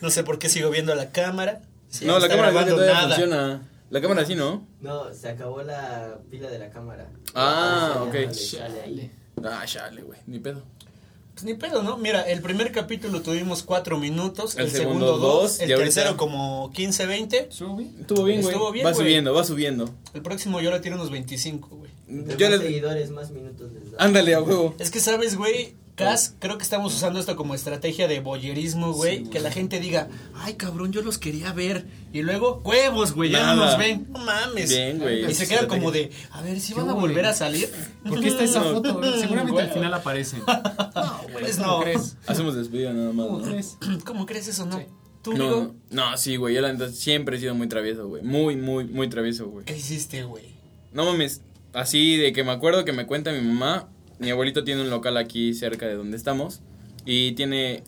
No sé por qué sigo viendo la cámara. No, no la cámara grabando todavía nada. funciona. La cámara sí, ¿no? No, se acabó la pila de la cámara. Ah, ok. no le sale ahí. Ah, chale, güey. Ni pedo. Pues ni pedo, ¿no? Mira, el primer capítulo tuvimos cuatro minutos, el, El segundo, segundo dos, el y ahorita- tercero como 15, 20. ¿Estuvo bien? Estuvo bien, güey. Estuvo bien, Va güey. subiendo, va subiendo. El próximo yo le tiro unos 25, güey. Yo más le- seguidores, más minutos les da. Ándale, a huevo. Es que, ¿sabes, güey? Cas, creo que estamos usando esto como estrategia de boyerismo, güey. Sí, que la gente diga, ay, cabrón, yo los quería ver. Y luego, huevos, güey, ya no los ven. No mames. Bien, güey. Y se quedan como de, a ver, si ¿Qué van a volver a salir. ¿Por qué está esa foto? Seguramente Güey. al final aparecen. No, güey, Pues ¿cómo no. crees? Hacemos despedida nada más. ¿Cómo ¿no? crees? ¿Cómo crees eso, no? Sí. ¿Tú, No, digo? no, no, sí, güey. Yo la siempre he sido muy travieso, güey. Muy, muy, muy travieso, güey. ¿Qué hiciste, güey? No mames. Así de que me acuerdo que me cuenta mi mamá. Mi abuelito tiene un local aquí cerca de donde estamos. Y tiene.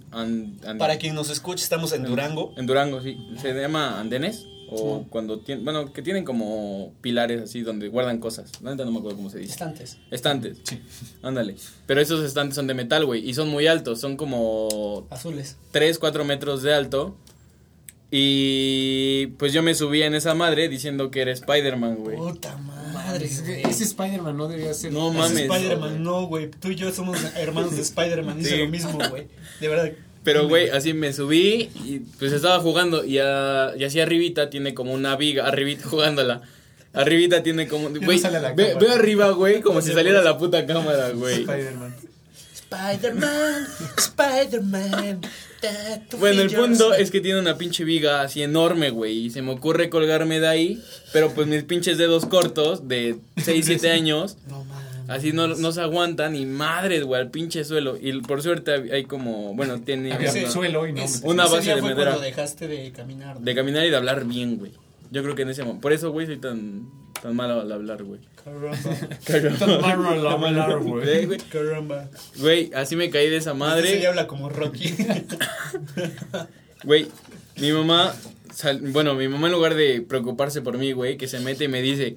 Para quien nos escuche, estamos en Durango. En Durango, sí. Se llama andenes. O cuando tienen. Bueno, que tienen como pilares así donde guardan cosas. La neta no me acuerdo cómo se dice. Estantes. Estantes. Ándale. Pero esos estantes son de metal, güey. Y son muy altos. Son como Azules. 3, 4 metros de alto. Y pues yo me subí en esa madre diciendo que era Spider-Man, güey. Puta madre, Ese, güey. ese Spider-Man no debería ser. No Es mames. Spider-Man, no, güey. Tú y yo somos hermanos de Spider-Man. Sí. lo mismo, güey. De verdad. Pero, güey, así me subí y pues estaba jugando y, a- y así arribita tiene como una viga, arribita jugándola. Arribita tiene como. Güey, ve, cámara. ve arriba, güey, como si saliera la puta cámara, güey. Spider-Man. Spider-Man, Spider-Man. Bueno, el punto es que tiene una pinche viga así enorme, güey. Y se me ocurre colgarme de ahí. Pero pues mis pinches dedos cortos, de 6, 7 años, No mames. así no, no se aguantan. Y madres, güey, al pinche suelo. Y por suerte hay como. Bueno, tiene. Había Ese- suelo y no. Es- Una ese base día de madera. cuando dejaste de caminar. ¿no? De caminar y de hablar bien, güey. Yo creo que en ese momento. Por eso, güey, soy tan, tan malo al hablar, güey. Caramba. Tan malo al hablar, güey. Eh, güey. Caramba. Güey, así me caí de esa Ese madre. día habla como Rocky. Güey, mi mamá. sal- bueno, mi mamá en lugar de preocuparse por mí, güey, que se mete y me dice,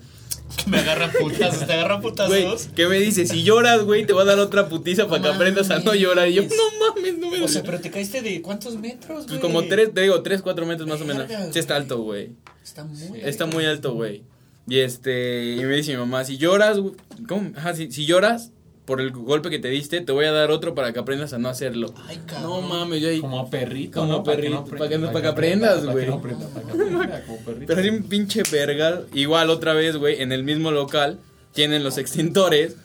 que me agarra putazos. ¿Te agarra güey, putazos? que me dice, si lloras, güey, te va a dar otra putiza para que aprendas a no llorar. Y yo, no mames, no me O sea, pero te caíste de cuántos metros, Pues güey. como tres, te digo, tres, cuatro metros más o menos. Sí está alto, güey. Está muy Está muy alto, güey. Y este, y me dice mi mamá, si lloras, güey, ¿cómo? Ajá, si, si lloras por el golpe que te diste, te voy a dar otro para que aprendas a no hacerlo. Ay, No cabrón. mames, yo ahí. Como a perrito. Como ¿no? Para que perrito, no para que no- para que aprendas, para que güey. no para que aprenda, como perrito. Pero así un pinche verga. Igual otra vez, güey, en el mismo local tienen los extintores.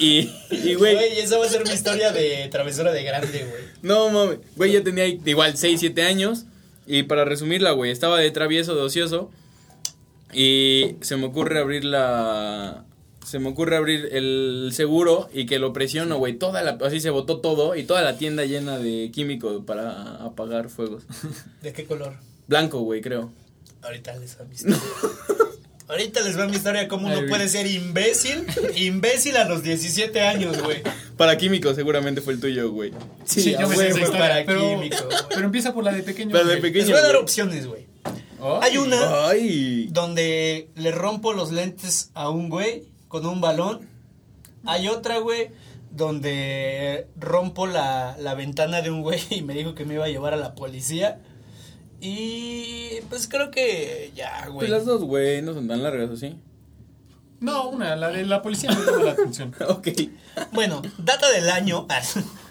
Y, y güey, Güey, esa va a ser mi historia de travesura de grande, güey. no mames, güey, yo tenía igual 6, 7 años. Y para resumirla, güey, estaba de travieso, de ocioso. Y se me ocurre abrir la. Se me ocurre abrir el seguro y que lo presiono, güey. Toda la. Así se botó todo y toda la tienda llena de químico para apagar fuegos. ¿De qué color? Blanco, güey, creo. Ahorita les va mi historia. Ahorita les va mi historia cómo uno puede ser imbécil, imbécil a los 17 años, güey. Para químico, seguramente fue el tuyo, güey. Sí, yo me para pero, químico, pero empieza por la de pequeño. Pero de pequeño. Les voy a dar opciones, güey. Ay. Hay una Ay. donde le rompo los lentes a un güey con un balón. Hay otra, güey, donde rompo la, la ventana de un güey y me dijo que me iba a llevar a la policía. Y pues creo que ya, güey. Pues las dos, güey, no son tan largas, ¿o sí? No, una, la de la policía me llama la atención. ok. Bueno, data del año.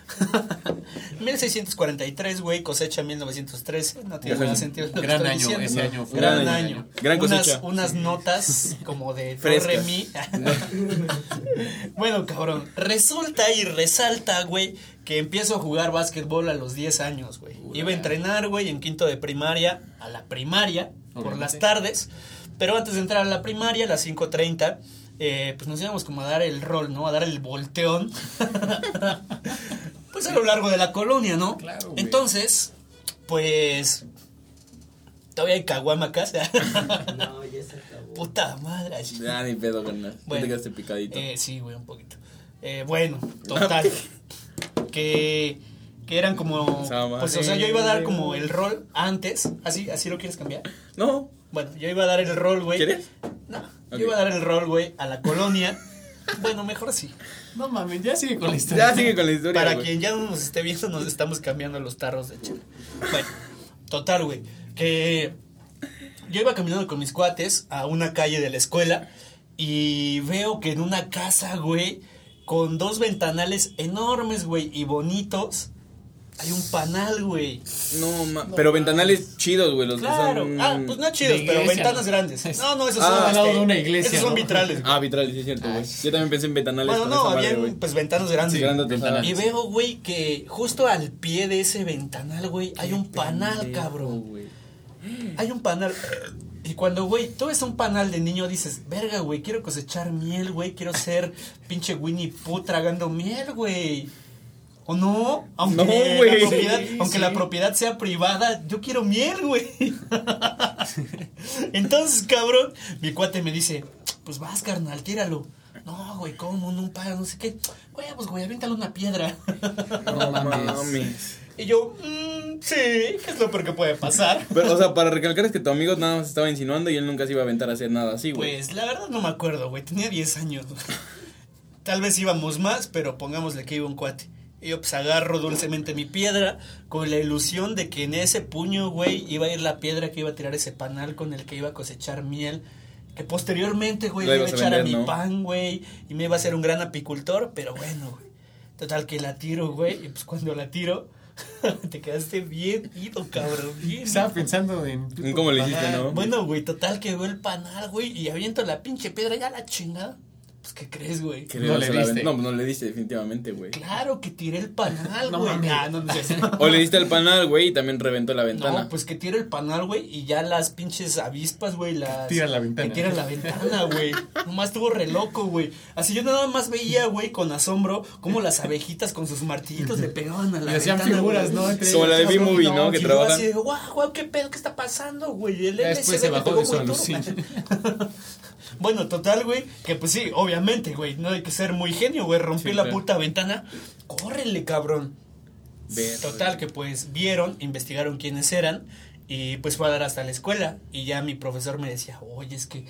1643, güey, cosecha 1913. No tiene Gran- nada sentido. lo que gran estoy año, diciendo. ese año fue Gran año. año. Gran unas, cosecha. unas notas como de do, Frescas. re, mi. bueno, cabrón. Resulta y resalta, güey, que empiezo a jugar básquetbol a los 10 años, güey. Iba a entrenar, güey, en quinto de primaria, a la primaria, por las tardes. Pero antes de entrar a la primaria, a las 5.30, eh, pues nos íbamos como a dar el rol, ¿no? A dar el volteón. Pues a lo largo de la colonia, ¿no? Claro, güey. Entonces, pues... Todavía hay caguama acá. No, ya se acabó. Puta madre. así. Ya ni pedo, carnal. Bueno, Bueno, te quedaste picadito. Eh, sí, güey, un poquito. Eh, bueno, total. que, que eran como... Pues, o sea, yo iba a dar como el rol antes. ¿Así, así lo quieres cambiar? no, Bueno, yo iba a dar el rol, güey. ¿quieres? No, yo iba a dar el rol, güey, a la colonia. bueno, mejor sí. No mames, ya sigue con la historia. Ya sigue con la historia. Para güey. quien ya no nos esté viendo, nos estamos cambiando los tarros de chela. Bueno, total, güey. Que yo iba caminando con mis cuates a una calle de la escuela y veo que en una casa, güey, con dos ventanales enormes, güey, y bonitos, hay un panal, güey. No, ma- pero ventanales chidos, güey, los Claro. que son... Ah, pues no chidos, pero ventanas ¿no? grandes. No, no, esos Ah, son al lado este, de una iglesia, Esos son ¿no? vitrales. güey. Ah, vitrales, sí es cierto, güey. Yo también pensé en ventanales Bueno, no, güey. pues ventanas grandes. Sí, grandes ventanales. Y veo, güey, que justo al pie de ese ventanal, güey, hay un panal, Pendejo, cabrón. güey. Hay un panal. Y cuando, güey, tú ves un panal de niño, dices, verga, güey, quiero cosechar miel, güey, quiero ser pinche Winnie Pooh tragando miel, güey. ¿O no? Aunque, No, güey. la, propiedad, Sí, aunque sí. la propiedad sea privada, yo quiero miel, güey. Entonces, cabrón, mi cuate me dice, pues vas, carnal, tíralo. No, güey, ¿cómo? No para, no sé qué. Güey, pues, güey, aviéntale una piedra. No mames. y yo, mmm, sí, ¿qué es lo peor que puede pasar? Pero, o sea, para recalcar es que tu amigo nada más estaba insinuando y él nunca se iba a aventar a hacer nada así, güey. Pues la verdad no me acuerdo, güey. Tenía 10 años. güey. Tal vez íbamos más, pero pongámosle que iba un cuate. Y yo pues agarro dulcemente mi piedra con la ilusión de que en ese puño, güey, iba a ir la piedra que iba a tirar ese panal con el que iba a cosechar miel. Que posteriormente, güey, le iba a echar a mi ¿no? pan, güey. Y me iba a hacer un gran apicultor, pero bueno, güey. Total que la tiro, güey. Y pues cuando la tiro, Te quedaste bien ido, cabrón. Bien Estaba pensando en. ¿Cómo le hiciste, no? Bueno, güey, total que veo el panal, güey, y aviento la pinche piedra ya la chingada. Pues, ¿qué crees, güey? Que No le diste. No, pues no le diste definitivamente, güey. Claro que tiré el panal, No güey. Ah, no, no, sé. O le diste al panal, güey, y también reventó la ventana. No, pues que tira el panal, güey, y ya las pinches avispas, güey, las... Tiran la ventana. Que tiran la ventana, güey. Nomás estuvo re loco, güey. Así yo nada más veía, güey, con asombro, cómo las abejitas con sus martillitos le pegaban a la Y hacían ventana, figuras. ¿no? Entre Como la de. B-Movie, ¿no? Que trabajan. así de, guau, guau, qué pedo, qué está pasando, güey. El Ya después se me bajó pegó de su Bueno, total, güey, que pues sí, obviamente, güey, no hay que ser muy genio, güey, rompí Sí, la claro. puta ventana, córrele, cabrón. Total, que pues vieron, investigaron quiénes eran y pues fue a dar hasta la escuela y ya mi profesor me decía, oye, es que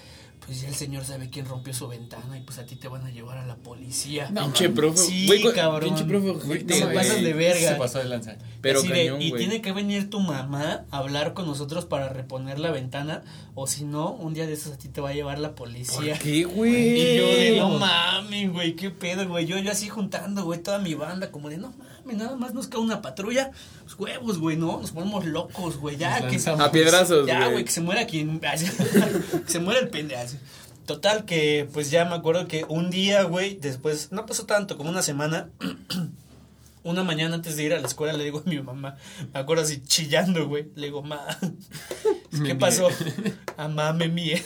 pues ya el señor sabe quién rompió su ventana y pues a ti te van a llevar a la policía. No, Pinche profe. Sí, cabrón. Pinche profe, Güey, ojete, se pasan de verga. Se pasó de lanza. Pero de, cañón, y tiene que venir tu mamá a hablar con nosotros para reponer la ventana o si no, un día de esos a ti te va a llevar la policía. ¿Por qué, güey? Y yo de, no mames, güey, qué pedo, güey. Yo, yo así juntando, güey, toda mi banda, como de, no mames, nada más nos cae una patrulla. Pues huevos, güey, no, nos ponemos locos, güey. Ya, Nos que. A piedrazos, Ya, güey. güey, que se muera quien. que se muera el pendejo. Total, que pues ya me acuerdo que un día, güey, después, no pasó tanto, como una semana. Una mañana antes de ir a la escuela le digo a mi mamá, me acuerdo así chillando, güey. Le digo, ma, ¿qué Me pasó? Amá, me mie.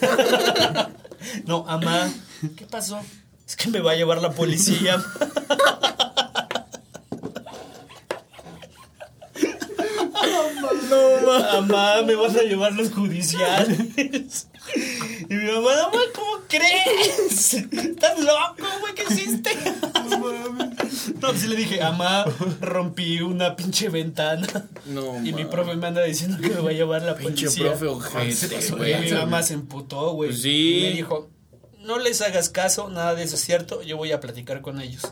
no, amá, ¿qué pasó? Es que me va a llevar la policía. No, ma. Amá, me van a llevar los judiciales. Y mi mamá, no, ¿cómo crees? ¿Estás loco, güey? ¿Qué hiciste? No, sí le dije, amá, rompí una pinche ventana. No, Y mi profe me anda diciendo que me va a llevar la Pinche policía. profe ojete, de Y mi güey. mamá se emputó, güey. Pues sí. Y me dijo, no les hagas caso, nada de eso es cierto, yo voy a platicar con ellos.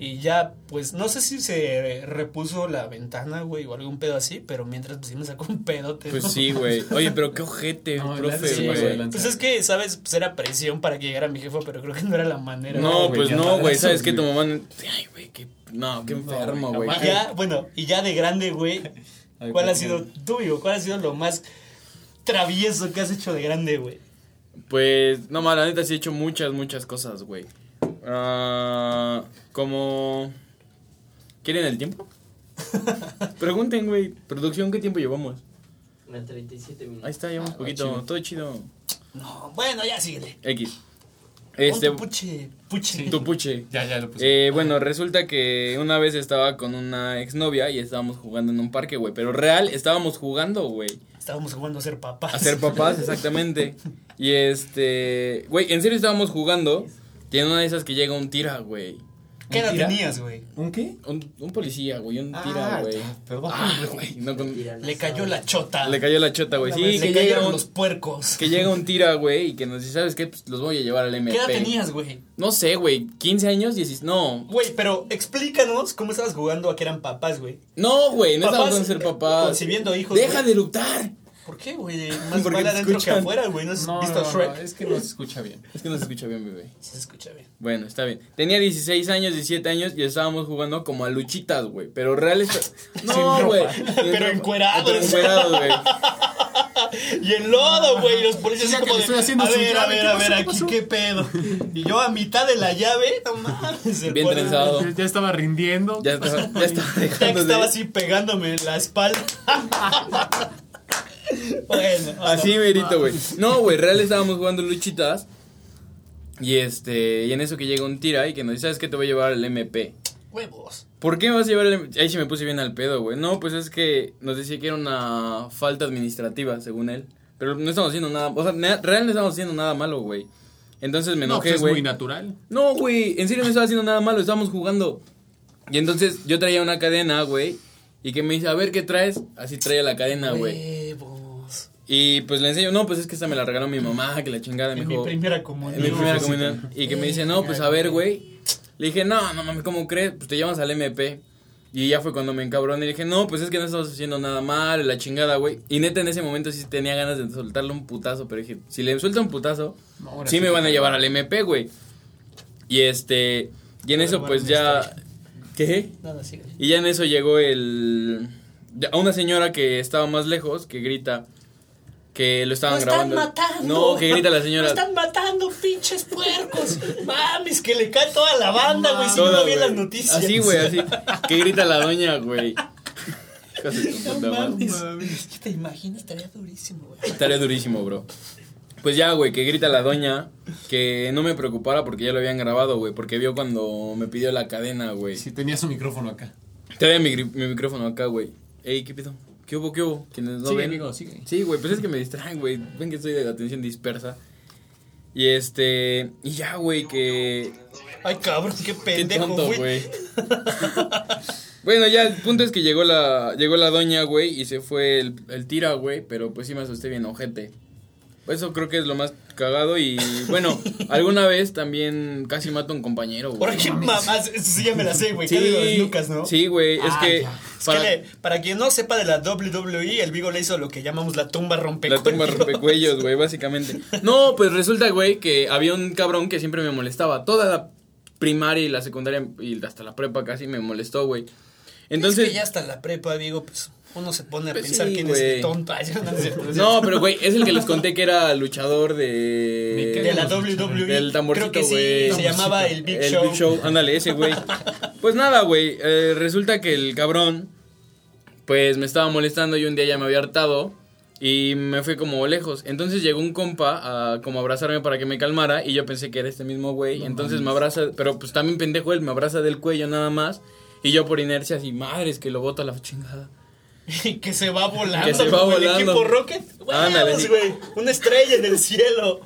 Y ya, pues, no sé si se repuso la ventana, güey, o algún pedo así, pero mientras, pues, sí me sacó un pedote. Pues ¿no? sí, güey. Oye, pero qué ojete, No, profe, sí, güey. güey. Pues es que, ¿sabes? Pues era presión para que llegara mi jefa, pero creo que no era la manera. No, pues no, güey. madrazos, ¿Sabes qué? Tu mamá. Ay, güey, qué. No, qué enfermo, güey. jamás. Y ya, bueno, y ya de grande, güey, ¿cuál ha sido tuyo? ¿Cuál ha sido lo más travieso que has hecho de grande, güey? Pues, no, ma, la neta sí he hecho muchas, muchas cosas, güey. Ah, como. ¿Quieren el tiempo? Pregunten, güey. Producción, ¿qué tiempo llevamos? A 37 minutos. Ahí está, llevamos Ah, poquito. chido. Todo chido. No, bueno, ya síguele. X. Este, puche, puche. Tu puche. Ya, ya lo puse. Eh, bueno, resulta que una vez estaba con una exnovia y estábamos jugando en un parque, güey. Pero real, estábamos jugando, güey. Estábamos jugando a ser papás. A ser papás, exactamente. Y este. Güey, en serio estábamos jugando. Tiene una de esas que llega un tira, güey. ¿Qué edad ¿Tira? tenías, güey? ¿Un qué? Un, un policía, güey. Un tira, Ah, güey. Perdón. Ah, güey. No, con- Le cayó la chota. le cayó la chota, güey. Sí, Le que cayeron un, los puercos. que llega un tira, güey. Y que nos dice, ¿sabes qué? Pues los voy a llevar al MP. ¿Qué edad tenías, güey? No sé, güey. 15 años, 16. No. Güey, pero explícanos cómo estabas jugando a que eran papás, güey. No, güey. No estamos con ser papás. concibiendo hijos, Deja güey. de eructar. ¿Por qué, güey? Más Porque te adentro que afuera, güey. ¿No has No, visto no, no, Shrek? es que no se escucha bien. Es que no se escucha bien, bebé. Sí se escucha bien. Bueno, está bien. Tenía 16 años, 17 años y estábamos jugando como a luchitas, güey. Pero real está... No, ropa. güey. Pero encuerados. Pero encuerados, güey. Y el lodo, güey. Y los policías así como de, estoy haciendo a su ver, a llave, ver, ¿qué a pasó? ver, ¿Qué aquí pasó? qué pedo. Y yo a mitad de la llave, no mames. el Bien pobre- trenzado. Ya, estaba rindiendo. Ya estaba, ya estaba dejando estaba de... así pegándome en la espalda. Bueno, Así ajá. merito, güey. No, güey, real estábamos jugando luchitas. Y este, y en eso que llega un tira y que nos dice, ¿sabes qué? Te voy a llevar al MP. Huevos. ¿Por qué me vas a llevar al MP? Ahí sí me puse bien al pedo, güey. No, pues es que nos decía que era una falta administrativa, según él. Pero no estamos haciendo nada, o sea, real no estamos haciendo nada malo, güey. Entonces me No, enojé, pues es güey. muy natural. No, güey, en serio no estaba haciendo nada malo, estábamos jugando. Y entonces yo traía una cadena, güey. Y que me dice, a ver, ¿qué traes? Así traía la cadena, güey. Y pues le enseño, no, pues es que esta me la regaló mi mamá, que la chingada me En dijo. mi primera comunión. En mi primera comunión. Y que me dice, no, pues a ver, güey. Le dije, no, no mames, ¿cómo crees? Pues te llamas al MP. Y ya fue cuando me encabroné. Y dije, no, pues es que no estamos haciendo nada mal, la chingada, güey. Y neta, en ese momento sí tenía ganas de soltarle un putazo. Pero dije, si le suelta un putazo, No, sí me van a llevar al MP, güey. Y este. Y en Pero eso, bueno, pues ya. ¿Qué? Nada, sigue. Y ya en eso llegó el. A una señora que estaba más lejos, que grita. Que lo estaban ¡Lo están grabando. matando! No, que grita la señora. ¡Lo están matando, pinches puercos! Mames, que le cae toda la banda, güey. Si Toda, no vi las noticias. Así, güey, así. Que grita la doña, güey. De tu No puta madre. mames. ¿Qué te imaginas? Estaría durísimo, güey. Estaría durísimo, bro. Pues ya, güey, que grita la doña que no me preocupara porque ya lo habían grabado, güey. Porque vio cuando me pidió la cadena, güey. Si tenía su micrófono acá. Trae mi, mi micrófono acá, güey. Ey, ¿qué pedo? ¿Qué hubo, qué hubo? ¿Quiénes no sigue, ven? amigo, sigue. Sí, güey, pues es que me distraen, güey. Ven que estoy de atención dispersa. Y este. Y ya, güey, que. Ay, cabrón, qué pendejo, güey. bueno, ya el punto es que llegó la, llegó la doña, güey, y se fue el, el tira, güey, pero pues sí me asusté bien, ojete. Eso creo que es lo más cagado y bueno, alguna vez también casi mato a un compañero, güey. Por qué mamás, eso sí ya me la sé, güey. Sí, de Lucas, ¿no? sí, güey, es Ah, que ya. Es para que le- para quien no sepa de la WWE, el Vigo le hizo lo que llamamos la tumba la rompecuellos. tumba rompecuellos, güey, básicamente. No, pues resulta, güey, que había un cabrón que siempre me molestaba. Toda la primaria y la secundaria y hasta la prepa casi me molestó, güey. Entonces, Entonces, que ya hasta la prepa, Vigo, pues uno se pone a Pues pensar sí, quién güey. es el tonto. No, pero güey, es el que les conté que era luchador ¿De de. la WWE. Del tamborcito, Creo que sí, güey. se llamaba el Big el Show. Big Show, ándale, ese güey. Pues nada, güey, eh, resulta que el cabrón, pues me estaba molestando y un día ya me había hartado y me fui como lejos. Entonces llegó un compa a como abrazarme para que me calmara y yo pensé que era este mismo güey. Entonces me abraza, pero pues también pendejo él, me abraza del cuello nada más. Y yo por inercia así, madres, que lo boto a la chingada. Y que se va volando. Que se va como el volando. equipo Rocket. Güey. Una estrella en el cielo.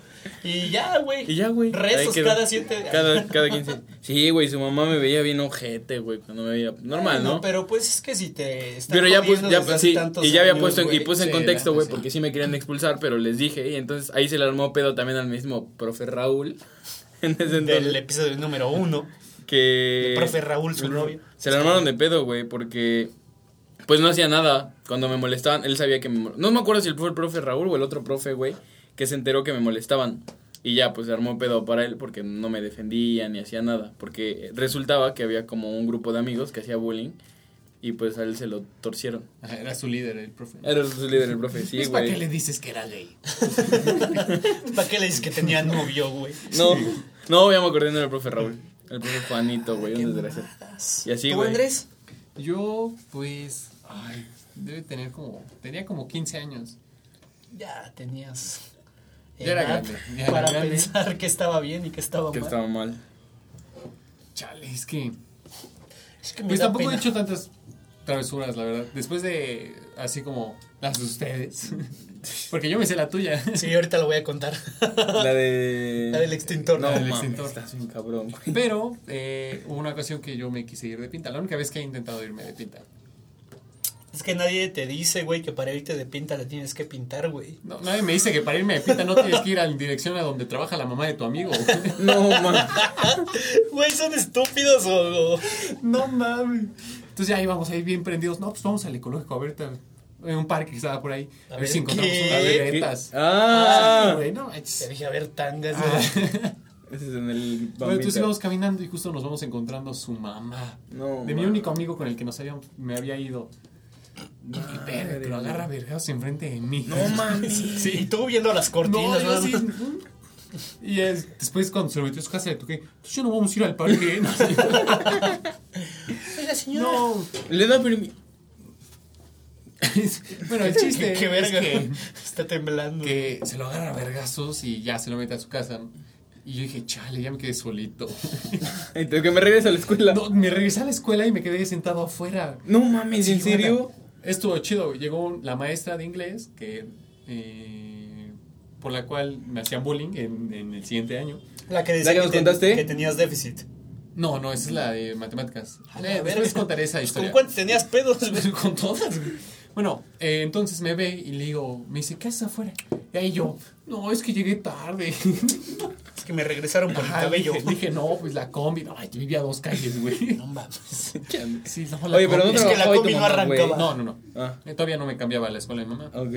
Y ya, güey. Y ya, güey. Rezos cada siete. Cada, cada 15. Sí, güey, su mamá me veía bien ojete, güey, cuando me veía. Normal, ¿no? Pero pues es que si te están Pero ya pues, ya sí, y ya había años, puesto y puse en contexto, güey, porque sí. me querían expulsar, pero les dije, y entonces ahí se le armó pedo también al mismo profe Raúl. En ese Del entonces, episodio número uno. que El profe Raúl, su novio. Se le armaron de pedo, güey, porque pues no hacía nada cuando me molestaban, él sabía que me no me acuerdo si fue el profe Raúl o el otro profe, güey, que se enteró que me molestaban. Y ya, pues se armó pedo para él porque no me defendía ni hacía nada. Porque resultaba que había como un grupo de amigos que hacía bullying y pues a él se lo torcieron. Era su líder, el profe. Era su líder el profe, sí, ¿Es para qué güey. le dices que era gay? ¿Para qué le dices que tenía novio, güey? No, no, ya me acordé, no era el profe Raúl. El profe Juanito, güey, un desgraciado. Y así, ¿Tú, güey. Andrés? Yo, pues, ay, debe tener como, tenía como 15 años. Ya tenías. Ya era grande, ya era para grande. pensar que estaba bien y que estaba Que mal. estaba mal. Chale, es que, Es que me pues da tampoco pena. he hecho tantas travesuras, la verdad. Después de, así como las de ustedes. Porque yo me sé la tuya. Sí, ahorita lo voy a contar. La de. La del extintor. No, La del mames, extintor. estás bien cabrón. Pero eh, hubo una ocasión que yo me quise ir de pinta. La única vez que he intentado irme de pinta. Es que nadie te dice, güey, que para irte de pinta le tienes que pintar, güey. No, nadie me dice que para irme de pinta no tienes que ir en dirección a donde trabaja la mamá de tu amigo. No, mames. Güey, son estúpidos o... No mames. Entonces ya íbamos ahí bien prendidos. No, pues vamos al ecológico a ver en un parque que estaba por ahí. A A, ver, ver, si encontramos ¿qué? unas regaletas. Ah, Sí, güey, no Te dije, a ver, tangas. Ah. ese es en el. Bueno, entonces íbamos caminando y justo nos vamos encontrando su mamá. No, De mi único amigo con el que nos habíamos, me había ido. Y pero agarra vergas enfrente de mí. No mames. Y Sí. tú viendo las cortinas, No, yo sí. Y es- después cuando se lo metió a su casa le toqué, entonces ya no vamos a ir al parque. No, sé. Oiga, señora. No. Le da permiso. bueno, el chiste Qué verga. es que, Está temblando. que se lo agarra a vergazos y ya se lo mete a su casa. Y yo dije, chale, ya me quedé solito. Entonces que me regrese a la escuela. No, me regresé a la escuela y me quedé sentado afuera. No mames, ¿en serio? Estuvo chido. Llegó la maestra de inglés que eh, por la cual me hacían bullying en, en el siguiente año. La que, ¿La decía que nos contaste? que tenías déficit. No, no, esa es la de matemáticas. A Eh, contaré esa Pues, historia. ¿Con cuántos tenías pedos? Con todas. Bueno, eh, entonces me ve y le digo, me dice, ¿qué haces afuera? Y ahí yo, no, es que llegué tarde. Es que me regresaron por el cabello. Dije, dije, no, pues la combi. No, ay, vivía a dos calles, güey. No mames. Sí, no, la Oye, pero combi. no Es que la tu combi no mamá, güey. arrancaba. No, no, no. Ah, Eh, Todavía no me cambiaba a la escuela de mi mamá. ok.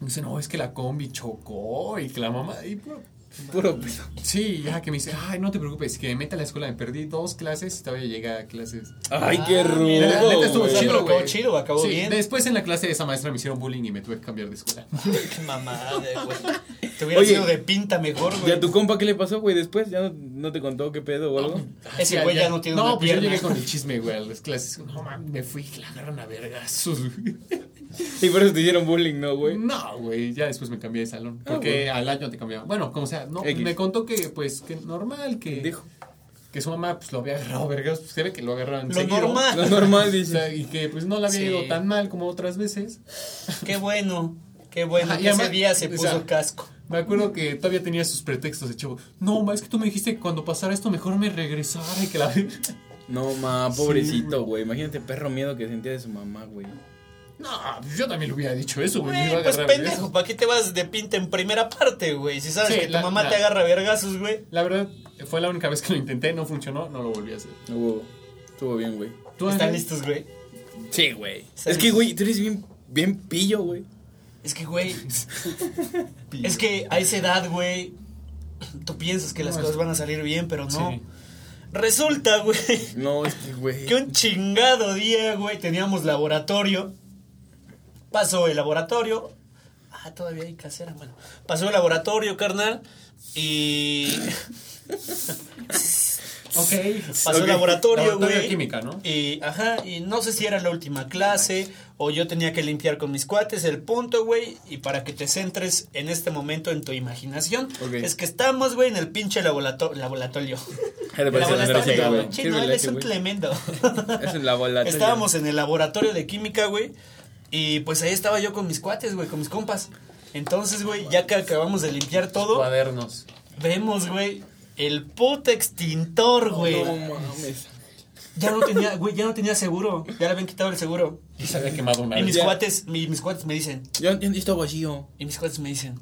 Me dice, no, es que la combi chocó y que la mamá. Y, pues, Puro pedo. Sí, ya que me dice, ay, no te preocupes, que me meta a la escuela, me perdí dos clases y todavía llegué a clases. Ay, qué Ah, rudo. neta estuvo güey. Chido, acabó chido, acabó Sí, bien. Después en la clase de esa maestra me hicieron bullying y me tuve que cambiar de escuela. Qué mamada, güey. Te hubiera Oye, sido de pinta mejor, ¿Y güey. a tu compa qué le pasó, güey? Después, ¿ya no, no te contó qué pedo o algo? Ese güey ya no tiene No, una pues yo pierna. llegué con el chisme, güey, a las clases. No, mames, me fui, la agarraron a vergazos. güey. Y por eso te hicieron bullying, ¿no, güey? No, güey, ya después me cambié de salón. Ah, Porque al año te cambiaba. Bueno, como sea, no, X. me contó que, pues, que normal, que, Dijo. que su mamá, pues, lo había agarrado a vergazos. Pues, se ve que lo agarraron Lo seguido. normal. Lo normal, O dice. sea, y que, pues, no le había Sí. ido tan mal como otras veces. Qué bueno. Qué bueno. Ajá, y que ese día se o puso sea, casco. Me acuerdo que todavía tenía sus pretextos de chavo. No, ma, es que tú me dijiste que cuando pasara esto mejor me regresara y que la... No, ma, pobrecito, güey. Imagínate perro miedo que sentía de su mamá, güey. No, yo también le hubiera dicho eso, güey. me iba Güey, a pues pendejo. ¿para qué te vas de pinta en primera parte, güey? Si sabes Sí, que tu mamá la- te agarra vergazos, güey. La verdad, fue la única vez que lo intenté, no funcionó, no lo volví a hacer. No, huevo. Estuvo bien, güey. ¿Tú, ¿Están listos, güey? Sí, güey. Es que, güey, tú eres bien, bien pillo, güey. Es que, güey. es que a esa edad, güey. Tú piensas que las cosas es- van a salir bien, pero no. Sí. Resulta, güey, No, este, güey. que un chingado día, güey, teníamos laboratorio. Pasó el laboratorio. Ah, todavía hay casera, bueno. Pasó el laboratorio, carnal. Y. Ok. Pasó Ok. el laboratorio, Laboratorio güey. de química, ¿no? Y, ajá, y no sé si era la última clase o yo tenía que limpiar con mis cuates. El punto, güey, y para que te centres en este momento en tu imaginación, es que estamos, güey, en el pinche laborato- laboratorio. ¿Qué te parece el Laboratorio, güey. él es un tremendo. Es. Estábamos en el laboratorio de química, güey, y pues ahí estaba yo con mis cuates, güey, con mis compas. Entonces, güey, ya que acabamos de limpiar todo, Cuadernos. vemos, güey, el puto extintor, güey. No mames. Ya no tenía, güey, ya no tenía seguro. Ya le habían quitado el seguro. Y se había quemado una Y vez. mis ya. cuates, mi- mis cuates me dicen, Ya, ya está vacío. y mis cuates me dicen,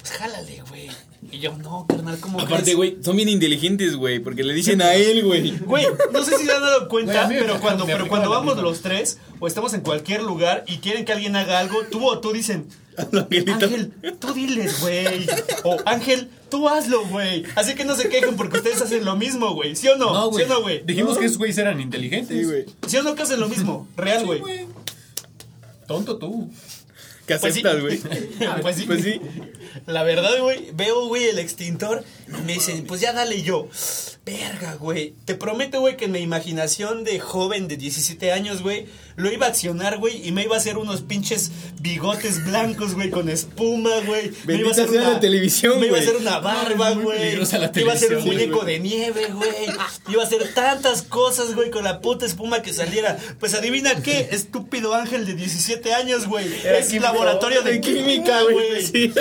pues jálale, güey. Y yo, no, carnal, ¿cómo Aparte, crees?" güey, son bien inteligentes, güey, porque le dicen a él, güey. Güey, no sé si se han dado cuenta, pero cuando, me pero cuando vamos los tres o estamos en cualquier lugar y quieren que alguien haga algo, tú o tú dicen, Angelito. Ángel, tú diles, güey. O Ángel, tú hazlo, güey. Así que no se quejen porque ustedes hacen lo mismo, güey. ¿Sí o no? No, ¿Sí o no, güey? Dijimos que esos güeyes eran inteligentes. Sí, güey. ¿Sí o no que hacen lo mismo? Real, güey. Tonto tú. Que Pues sí. aceptas, güey. Pues sí. Pues sí. La verdad, güey, veo, güey, el extintor y me dicen, pues ya dale yo. Verga, güey. Te prometo, güey, que en mi imaginación de joven de 17 años, güey, lo iba a accionar, güey, y me iba a hacer unos pinches bigotes blancos, güey, con espuma, güey. Me iba a hacer sea la televisión, Me iba a hacer una barba, güey. Iba a hacer un muñeco de nieve, güey. Iba a hacer tantas cosas, güey, con la puta espuma que saliera. Pues adivina qué, estúpido ángel de 17 años, güey. Es químico. laboratorio de química, güey. sí.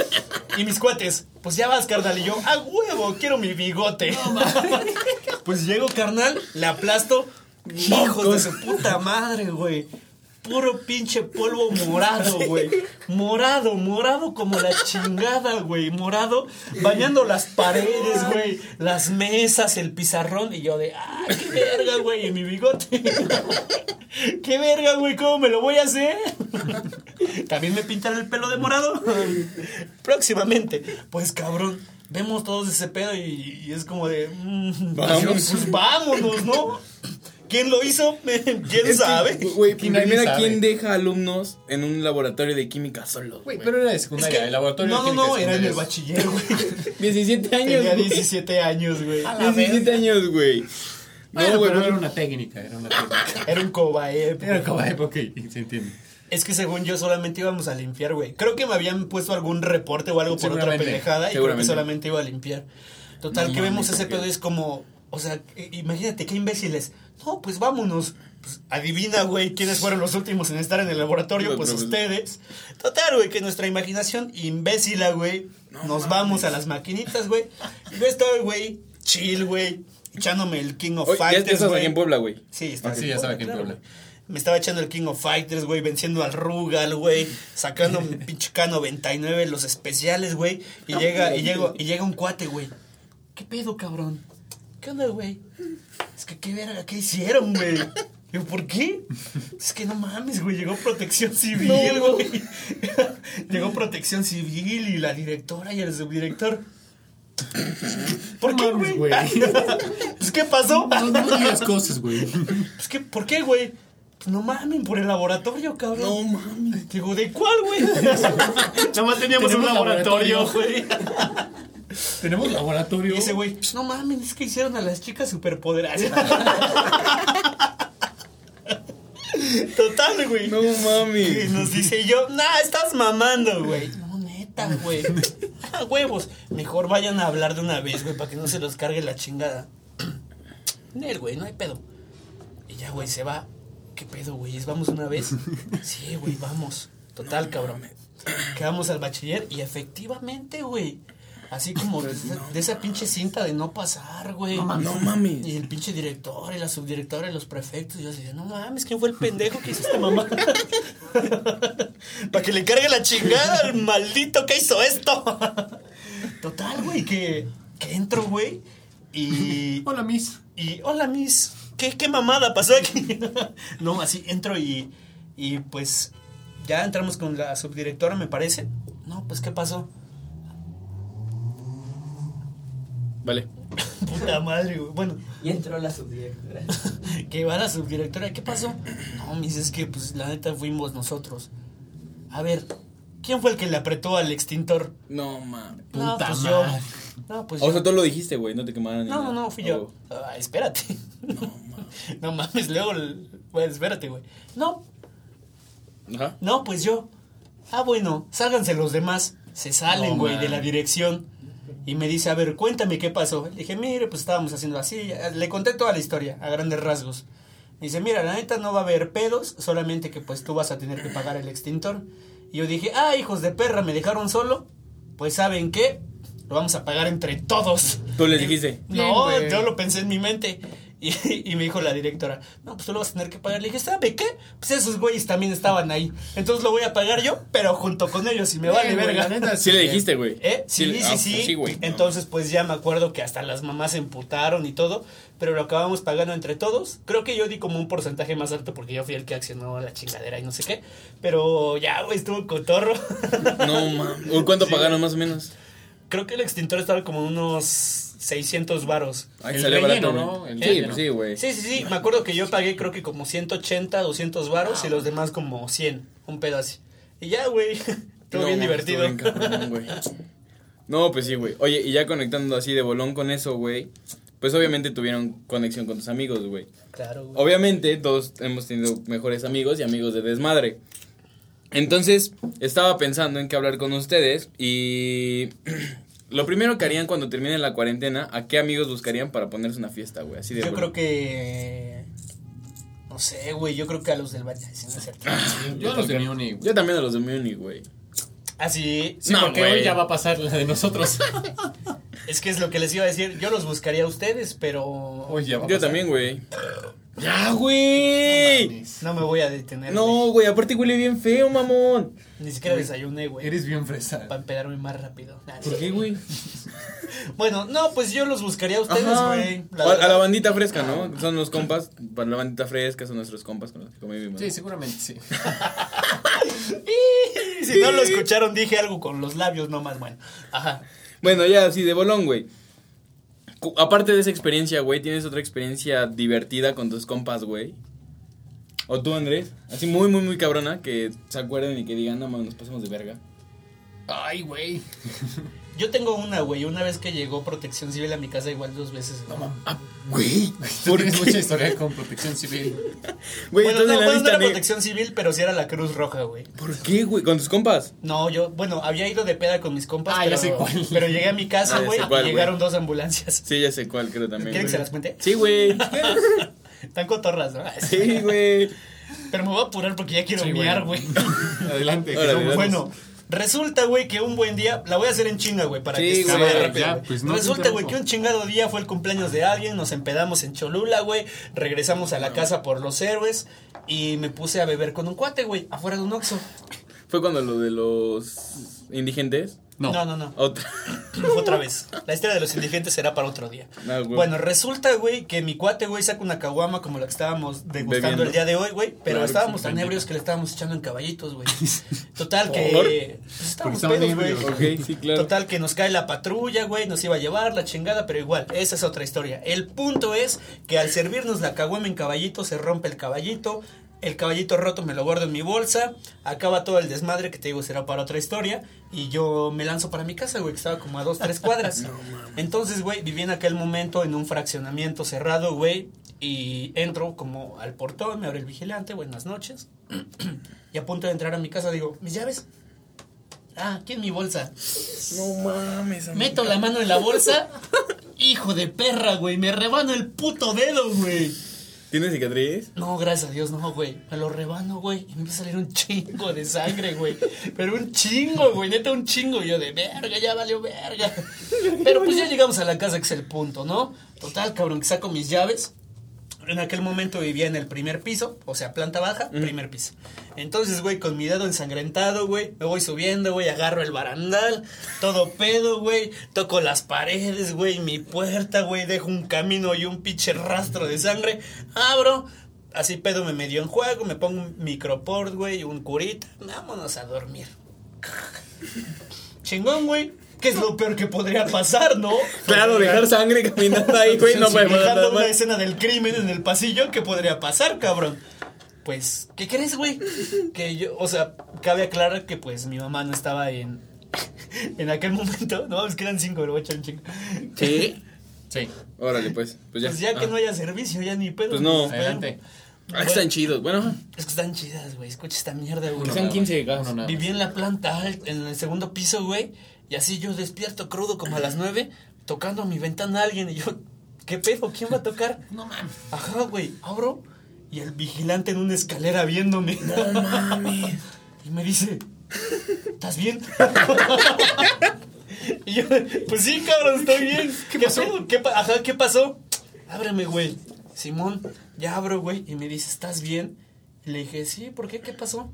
Y mis cuates, pues ya vas, carnal. Y yo, a huevo, quiero mi bigote. pues llego, carnal, le aplasto. Hijos de su puta madre, güey. Puro pinche polvo morado, güey. Morado, morado como la chingada, güey. Morado, bañando las paredes, güey. Las mesas, el pizarrón. Y yo de, ah, qué verga, güey. Y mi bigote. qué verga, güey. ¿Cómo me lo voy a hacer? También me pintan el pelo de morado. Próximamente. Pues cabrón, vemos todos ese pedo y, y es como de. mm, Vamos. Pues vámonos, ¿no? ¿Quién lo hizo? ¿Quién Es sabe? Güey, sabe. ¿quién deja alumnos en un laboratorio de química solos? Güey, pero era de Es secundaria. que- el laboratorio no, de no, química no, de era en el bachiller, güey. 17 años, Tenía güey. 17 años, güey. A la 17 años, güey. Bueno, No, güey, pero no. era una técnica, era una técnica. Era un cobaep. Era como, ay, ok, se entiende. Es que según yo solamente íbamos a limpiar, güey. Creo que me habían puesto algún reporte o algo por otra pendejada y creo que solamente iba a limpiar. Total, No que vemos ese pedo y es como, o sea, imagínate qué imbéciles. No, pues vámonos. Pues, adivina, güey, quiénes fueron los últimos en estar en el laboratorio, pues profes- ustedes. Total, güey, que nuestra imaginación imbécila, güey, nos vamos a las maquinitas, güey. Y yo estoy, güey, chill, güey, echándome el King of Oye, ya, ya Fighters, estás güey. aquí en Puebla, güey. Sí, Ah, sí, en ya Puebla. Me estaba echando el King of Fighters, güey, venciendo al Rugal, güey, sacando mi pinche K99, los especiales, güey, y llega, y llega, y llega un cuate, güey. ¿Qué pedo, cabrón? ¿Qué onda, güey? Es que qué verga, ¿qué hicieron, güey? Digo, ¿por qué? Es que no mames, güey, llegó protección civil, güey. llegó protección civil y la directora y el subdirector. ¿Por qué, mames, güey? Pues, ¿qué pasó? No, no digas cosas, güey. Pues, ¿qué, ¿Por qué, güey? Pues no mames, por el laboratorio, cabrón. No mames. Digo, ¿de cuál, güey? Nada más teníamos un laboratorio. güey. Tenemos laboratorio. Y ese güey, pues no mames, es que hicieron a las chicas superpoderosas. Total, güey. No Y mames. nos dice yo, nah, estás mamando, güey. No, neta, güey. Ah, huevos. Mejor vayan a hablar de una vez, güey, para que no se los cargue la chingada. Nel, güey, no hay pedo. Y ya, güey, se va. ¿Qué pedo, güey? ¿Vamos una vez? Sí, güey, vamos. Total, cabrón. Quedamos al bachiller y efectivamente, güey. Así como de, esa- de esa pinche cinta de no pasar, güey. No mames. Y el pinche director y la subdirectora y los prefectos. Y yo así no mames, ¿quién fue el pendejo que hizo esta mamá? Para que le cargue la chingada al maldito que hizo esto. Total, güey, que, que entro, güey. Y, Hola, Miss. y, hola, Miss. ¿Qué, qué mamada pasó aquí? no, así entro y, y pues ya entramos con la subdirectora, me parece. No, pues, ¿qué pasó? Vale. Puta madre, güey. Bueno, Y entró la subdirectora. que va la subdirectora, ¿qué pasó? No, mis, es que pues la neta fuimos nosotros. A ver, ¿quién fue el que le apretó al extintor? No mames. no, Puta pues madre. yo. No, pues O yo. sea, tú lo dijiste, güey, no te quemaron. ni No, no, nada. no, fui yo. Oh. Ah, espérate. No, mames, luego. Pues espérate, güey. No, Ajá. no, pues yo. Ah, bueno, sálganse los demás. Se salen, No, güey, man. de la dirección. Y me dice, a ver, cuéntame qué pasó. Le dije, mire, pues estábamos haciendo así. Le conté toda la historia, a grandes rasgos. Me dice, mira, la neta no va a haber pedos, solamente que pues tú vas a tener que pagar el extintor. Y yo dije, ah, hijos de perra, me dejaron solo. Pues saben qué, lo vamos a pagar entre todos. Tú les dijiste. No, yo lo pensé en mi mente. Y, y me dijo la directora, no, pues tú lo vas a tener que pagar. Le dije, ¿sabe qué? Pues esos güeyes también estaban ahí. Entonces lo voy a pagar yo, pero junto con ellos y me vale verga. neta, Sí le dijiste, güey. ¿Eh? Sí, sí, ah, sí. pues sí, güey. Entonces, pues ya me acuerdo que hasta las mamás se emputaron y todo, pero lo acabamos pagando entre todos. Creo que yo di como un porcentaje más alto porque yo fui el que accionó la chingadera y no sé qué. Pero ya, güey, estuvo cotorro. No mames. ¿Cuánto Sí, pagaron más o menos? Creo que el extintor estaba como unos 600 varos. Ay, El salió relleno, barato, ¿no? El Sí, relleno. sí, güey. Sí, sí, sí. Me acuerdo que yo pagué creo que como 180, 200 varos y los demás como 100. Un pedo así. Y ya, güey. Estuvo No, bien divertido. bien cabrón. No, pues sí, güey. Oye, y ya conectando así de bolón con eso, güey. Pues obviamente tuvieron conexión con tus amigos, güey. claro, güey. Obviamente todos hemos tenido mejores amigos y amigos de desmadre. Entonces, estaba pensando en qué hablar con ustedes y lo primero que harían cuando termine la cuarentena, ¿a qué amigos buscarían para ponerse una fiesta, güey? Así de Yo creo que. No sé, güey. Yo creo que a los del Valle. sí, no es cierto. Yo los de mi uni, güey. Yo también a los de Muni, güey. Ah, sí. Sí, No, porque güey. hoy ya va a pasar la de nosotros. Es que es lo que les iba a decir. Yo los buscaría a ustedes, pero. Va a Yo también, güey. ¡Ya, güey! No me voy a detener. No, güey, aparte huele bien feo, mamón. Ni siquiera desayuné, güey. Eres bien fresa. Para empedarme más rápido. Nah, ¿Por sí. qué, güey? Bueno, no, pues yo los buscaría a ustedes, güey. A, a la bandita fresca, ¿no? Son los compas. Para la bandita fresca son nuestros compas con los que convivimos. Sí, seguramente sí. Si no lo escucharon, dije algo con los labios nomás, bueno. Ajá. Bueno, ya así de bolón, güey. Aparte de esa experiencia, güey, ¿tienes otra experiencia divertida con tus compas, güey? O tú, Andrés, así muy, muy, muy cabrona, que se acuerden y que digan, no nos pasamos de verga. Ay, güey. Yo tengo una, güey. Una vez que llegó Protección Civil a mi casa, igual dos veces. güey. Ah, güey. Tú ¿Por tienes qué? mucha historia con protección civil. Güey, bueno, entonces no, bueno, no era Protección Civil, pero sí era la Cruz Roja, güey. ¿Por qué, güey? ¿Con tus compas? No, yo, bueno, había ido de peda con mis compas, Ah, pero, ya sé cuál. pero llegué a mi Ah, casa, ya güey, cuál, y güey. llegaron dos ambulancias. Sí, ya sé cuál, creo también. ¿Quieren que se las cuente? Sí, güey. Están cotorras, ¿no? Sí, güey. Pero me voy a apurar porque ya quiero Sí, miar, güey. Adelante. dale. Bueno, resulta, güey, que un buen día, la voy a hacer en chinga, güey, para Sí, que se güey, vaya ya, rápido. pues, no resulta, güey, que un chingado día fue el cumpleaños de alguien, nos empedamos en Cholula, güey, regresamos a la casa por los héroes y me puse a beber con un cuate, güey, afuera de un Oxxo. ¿Fue cuando lo de los indigentes? No. no, no. no. Otra. otra vez. La historia de los indigentes será para otro día. Ah. Bueno, resulta, güey, que mi cuate, güey, saca una caguama como la que estábamos degustando Bebiendo. el día de hoy, güey. Pero Claro, estábamos tan ebrios que le estábamos echando en caballitos, güey. Total que... Pues, estábamos pedos, güey. sí, claro. Total que nos cae la patrulla, güey, nos iba a llevar la chingada, pero igual, esa es otra historia. El punto es que al servirnos la caguama en caballito se rompe el caballito, el caballito roto me lo guardo en mi bolsa, acaba todo el desmadre que te digo será para otra historia y yo me lanzo para mi casa, güey, que estaba como a dos, tres cuadras. Entonces, güey, viví en aquel momento en un fraccionamiento cerrado, güey, y entro como al portón, me abre el vigilante, buenas noches. y a punto de entrar a mi casa digo, ¿mis llaves? Ah, aquí en mi bolsa. No mames. Meto la mano en la bolsa. Hijo de perra, güey. Me rebano el puto dedo, güey. ¿Tienes cicatriz? No, gracias a Dios, no, güey. Me lo rebano, güey. Y me empieza a salir un chingo de sangre, güey. Pero un chingo, güey. Neta, un chingo. Y yo de verga, ya valió verga. Pero pues ya llegamos a la casa, que es el punto, ¿no? Total, cabrón, que saco mis llaves. En aquel momento vivía en el primer piso, o sea, planta baja, primer piso. Entonces, güey, con mi dedo ensangrentado, güey, me voy subiendo, güey, agarro el barandal, todo pedo, güey, toco las paredes, güey, mi puerta, güey, dejo un camino y un pinche rastro de sangre, abro, así pedo me medio en juego, me pongo un microport, güey, un curita, vámonos a dormir. Chingón, güey. ¿Qué es lo peor que podría pasar, no? Claro, dejar sangre caminando ahí, güey, no me Dejando nada una escena del crimen en el pasillo, ¿qué podría pasar, cabrón? Pues, ¿qué crees, güey? Que yo, o sea, cabe aclarar que pues mi mamá no estaba en en aquel momento, no, es que eran cinco, pero voy a echar un chingo. ¿Sí? Sí, Órale, pues, pues ya. Pues ya que no haya servicio, ya ni pedo. Pues no. Pero- adelante. Ah, están chidos. Bueno, Es que están chidas, güey. Escucha esta mierda, güey. están 15 gas. Uno nada. Viví en la planta alta, en el segundo piso, güey. Y así yo despierto crudo como a las nueve, tocando a mi ventana a alguien. Y yo, ¿qué pedo? ¿Quién va a tocar? No mames. Ajá, güey. Abro y el vigilante en una escalera viéndome. No mames. Y me dice, ¿estás bien? y yo, pues sí, cabrón, estoy bien. ¿Qué, pasó? pedo? ¿Qué pa- Ajá, ¿qué pasó? Ábreme, güey. Simón, ya abro, güey. Y me dice, ¿estás bien? Y le dije, sí, ¿por qué? ¿Qué pasó?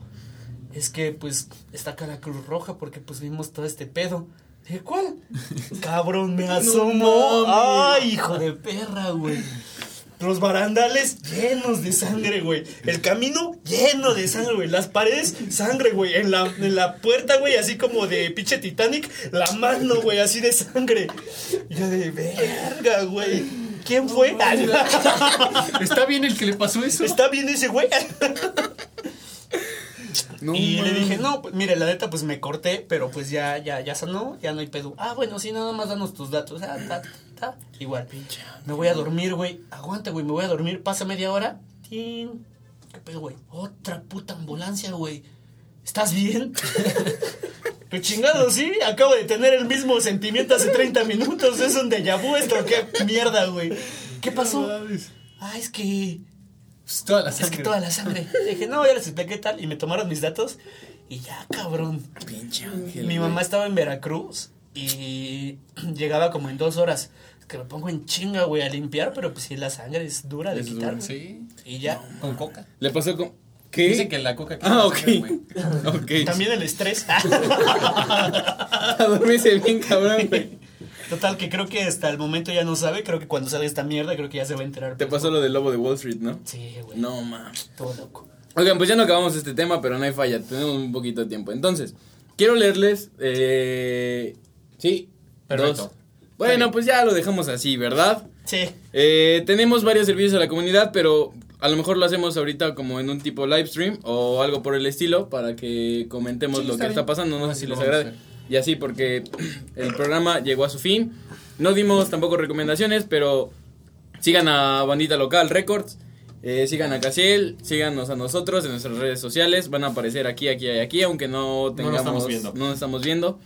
Es que, pues, está acá la Cruz Roja porque, pues, vimos todo este pedo. Dije, ¿cuál? Cabrón, me asomó. Ay, hijo de perra, güey. Los barandales llenos de sangre, güey. El camino lleno de sangre, güey. Las paredes, sangre, güey. En la, en la puerta, güey, así como de pinche Titanic, la mano, güey, así de sangre. Yo de verga, güey. ¿Quién fue? ¿Está bien el que le pasó eso? ¿Está bien ese güey? No y le dije, no, pues mire, la neta, pues me corté, pero pues ya, ya, ya sanó, ya no hay pedo. Ah, bueno, sí, nada más danos tus datos. Ah, ta, ta, ta. Igual. Me voy a dormir, güey. Aguanta, güey, me voy a dormir. Pasa media hora. Tin. ¿Qué pedo, güey? Otra puta ambulancia, güey. ¿Estás bien? Qué chingado, sí. Acabo de tener el mismo sentimiento hace 30 minutos. Es un déjà vu esto. Qué mierda, güey. ¿Qué pasó? Ah, es que Pues toda la es sangre. que toda la sangre. Le dije, no, ya les expliqué tal. Y me tomaron mis datos. Y ya, cabrón. Pinche ángel. Mi mamá estaba en Veracruz. Y llegaba como en dos horas. Es que me pongo en chinga, güey, a limpiar. Pero pues sí, la sangre es dura de Es quitar. dura. Sí. Y ya. Con coca. Le pasó con. ¿Qué? Dicen que la coca quita Ah, ok. sangre, güey. ok. También el estrés. A dormirse bien, cabrón, güey. Total, que creo que hasta el momento ya no sabe. Creo que cuando sale esta mierda, creo que ya se va a enterar. Te pasó lo del lobo de Wall Street, ¿no? Sí, güey. No mames. Todo loco. Oigan, pues ya no acabamos este tema, pero no hay falla. Tenemos un poquito de tiempo. Entonces, quiero leerles. Eh... Sí. Perfecto. dos. Bueno, pues ya lo dejamos así, ¿verdad? Sí. Eh, tenemos varios servicios a la comunidad, pero a lo mejor lo hacemos ahorita como en un tipo live stream o algo por el estilo para que comentemos Sí, lo que está pasando. No sé si les agrade. Y así porque el programa llegó a su fin. No dimos tampoco recomendaciones, pero sigan a Bandita Local Records. eh, sigan a Casiel, síganos a nosotros en nuestras redes sociales, van a aparecer aquí, aquí y aquí, aunque no tengamos, estamos viendo. no lo estamos viendo.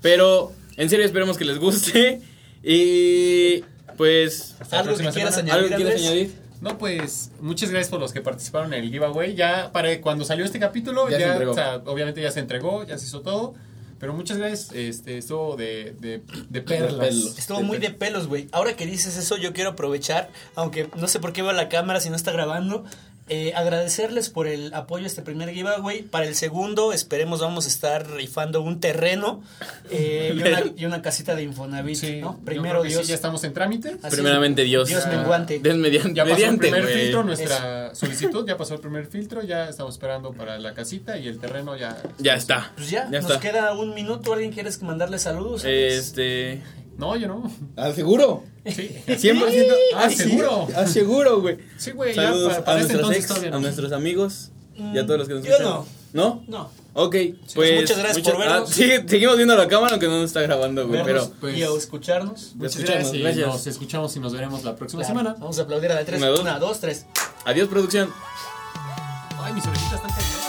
Pero en serio esperemos que les guste y pues Hasta ¿Algo que quieras semana. añadir, ¿Algo que quieres Andrés? añadir? No, pues muchas gracias por los que participaron en el giveaway. Ya para cuando salió este capítulo, Ya ya, se o sea, obviamente ya se entregó, ya se hizo todo. Pero muchas gracias, este, estuvo de, de, de perlas. pelos. Estuvo muy de pelos, güey. Ahora que dices eso, yo quiero aprovechar, aunque no sé por qué veo la cámara si no está grabando, Eh, agradecerles por el apoyo a este primer giveaway. Para el segundo, esperemos vamos a estar rifando un terreno eh, y, una, y una casita de Infonavit, Sí, ¿no? Primero sí, Dios. ya estamos en trámite. Así Primeramente. Dios. Dios Ya. menguante. Des mediante, Ya pasó mediante, el primer filtro, nuestra solicitud, ya pasó el primer filtro, ya estamos esperando para la casita y el terreno ya... Ya está. Pues ya, Ya nos está. queda un minuto. ¿Alguien quiere mandarle saludos? Este. No, yo no. ¿Al seguro? Sí. 100%. Ah, sí. seguro. Ah, seguro, güey. Sí, güey, ya Saludos para, para a este nuestros ex, todavía a nuestros amigos y a todos los que nos Yo escuchan. no. ¿No? No. Ok, pues. muchas gracias por ah, vernos. sí, seguimos viendo la cámara aunque no nos está grabando, güey. Pero. pues- y a escucharnos. Muchas Escuchamos, gracias. Nos escuchamos y nos veremos la próxima Claro. semana. Vamos a aplaudir a la tres. Una, dos. Una, dos, tres. Adiós, producción. Ay, mis orejitas están cayendo.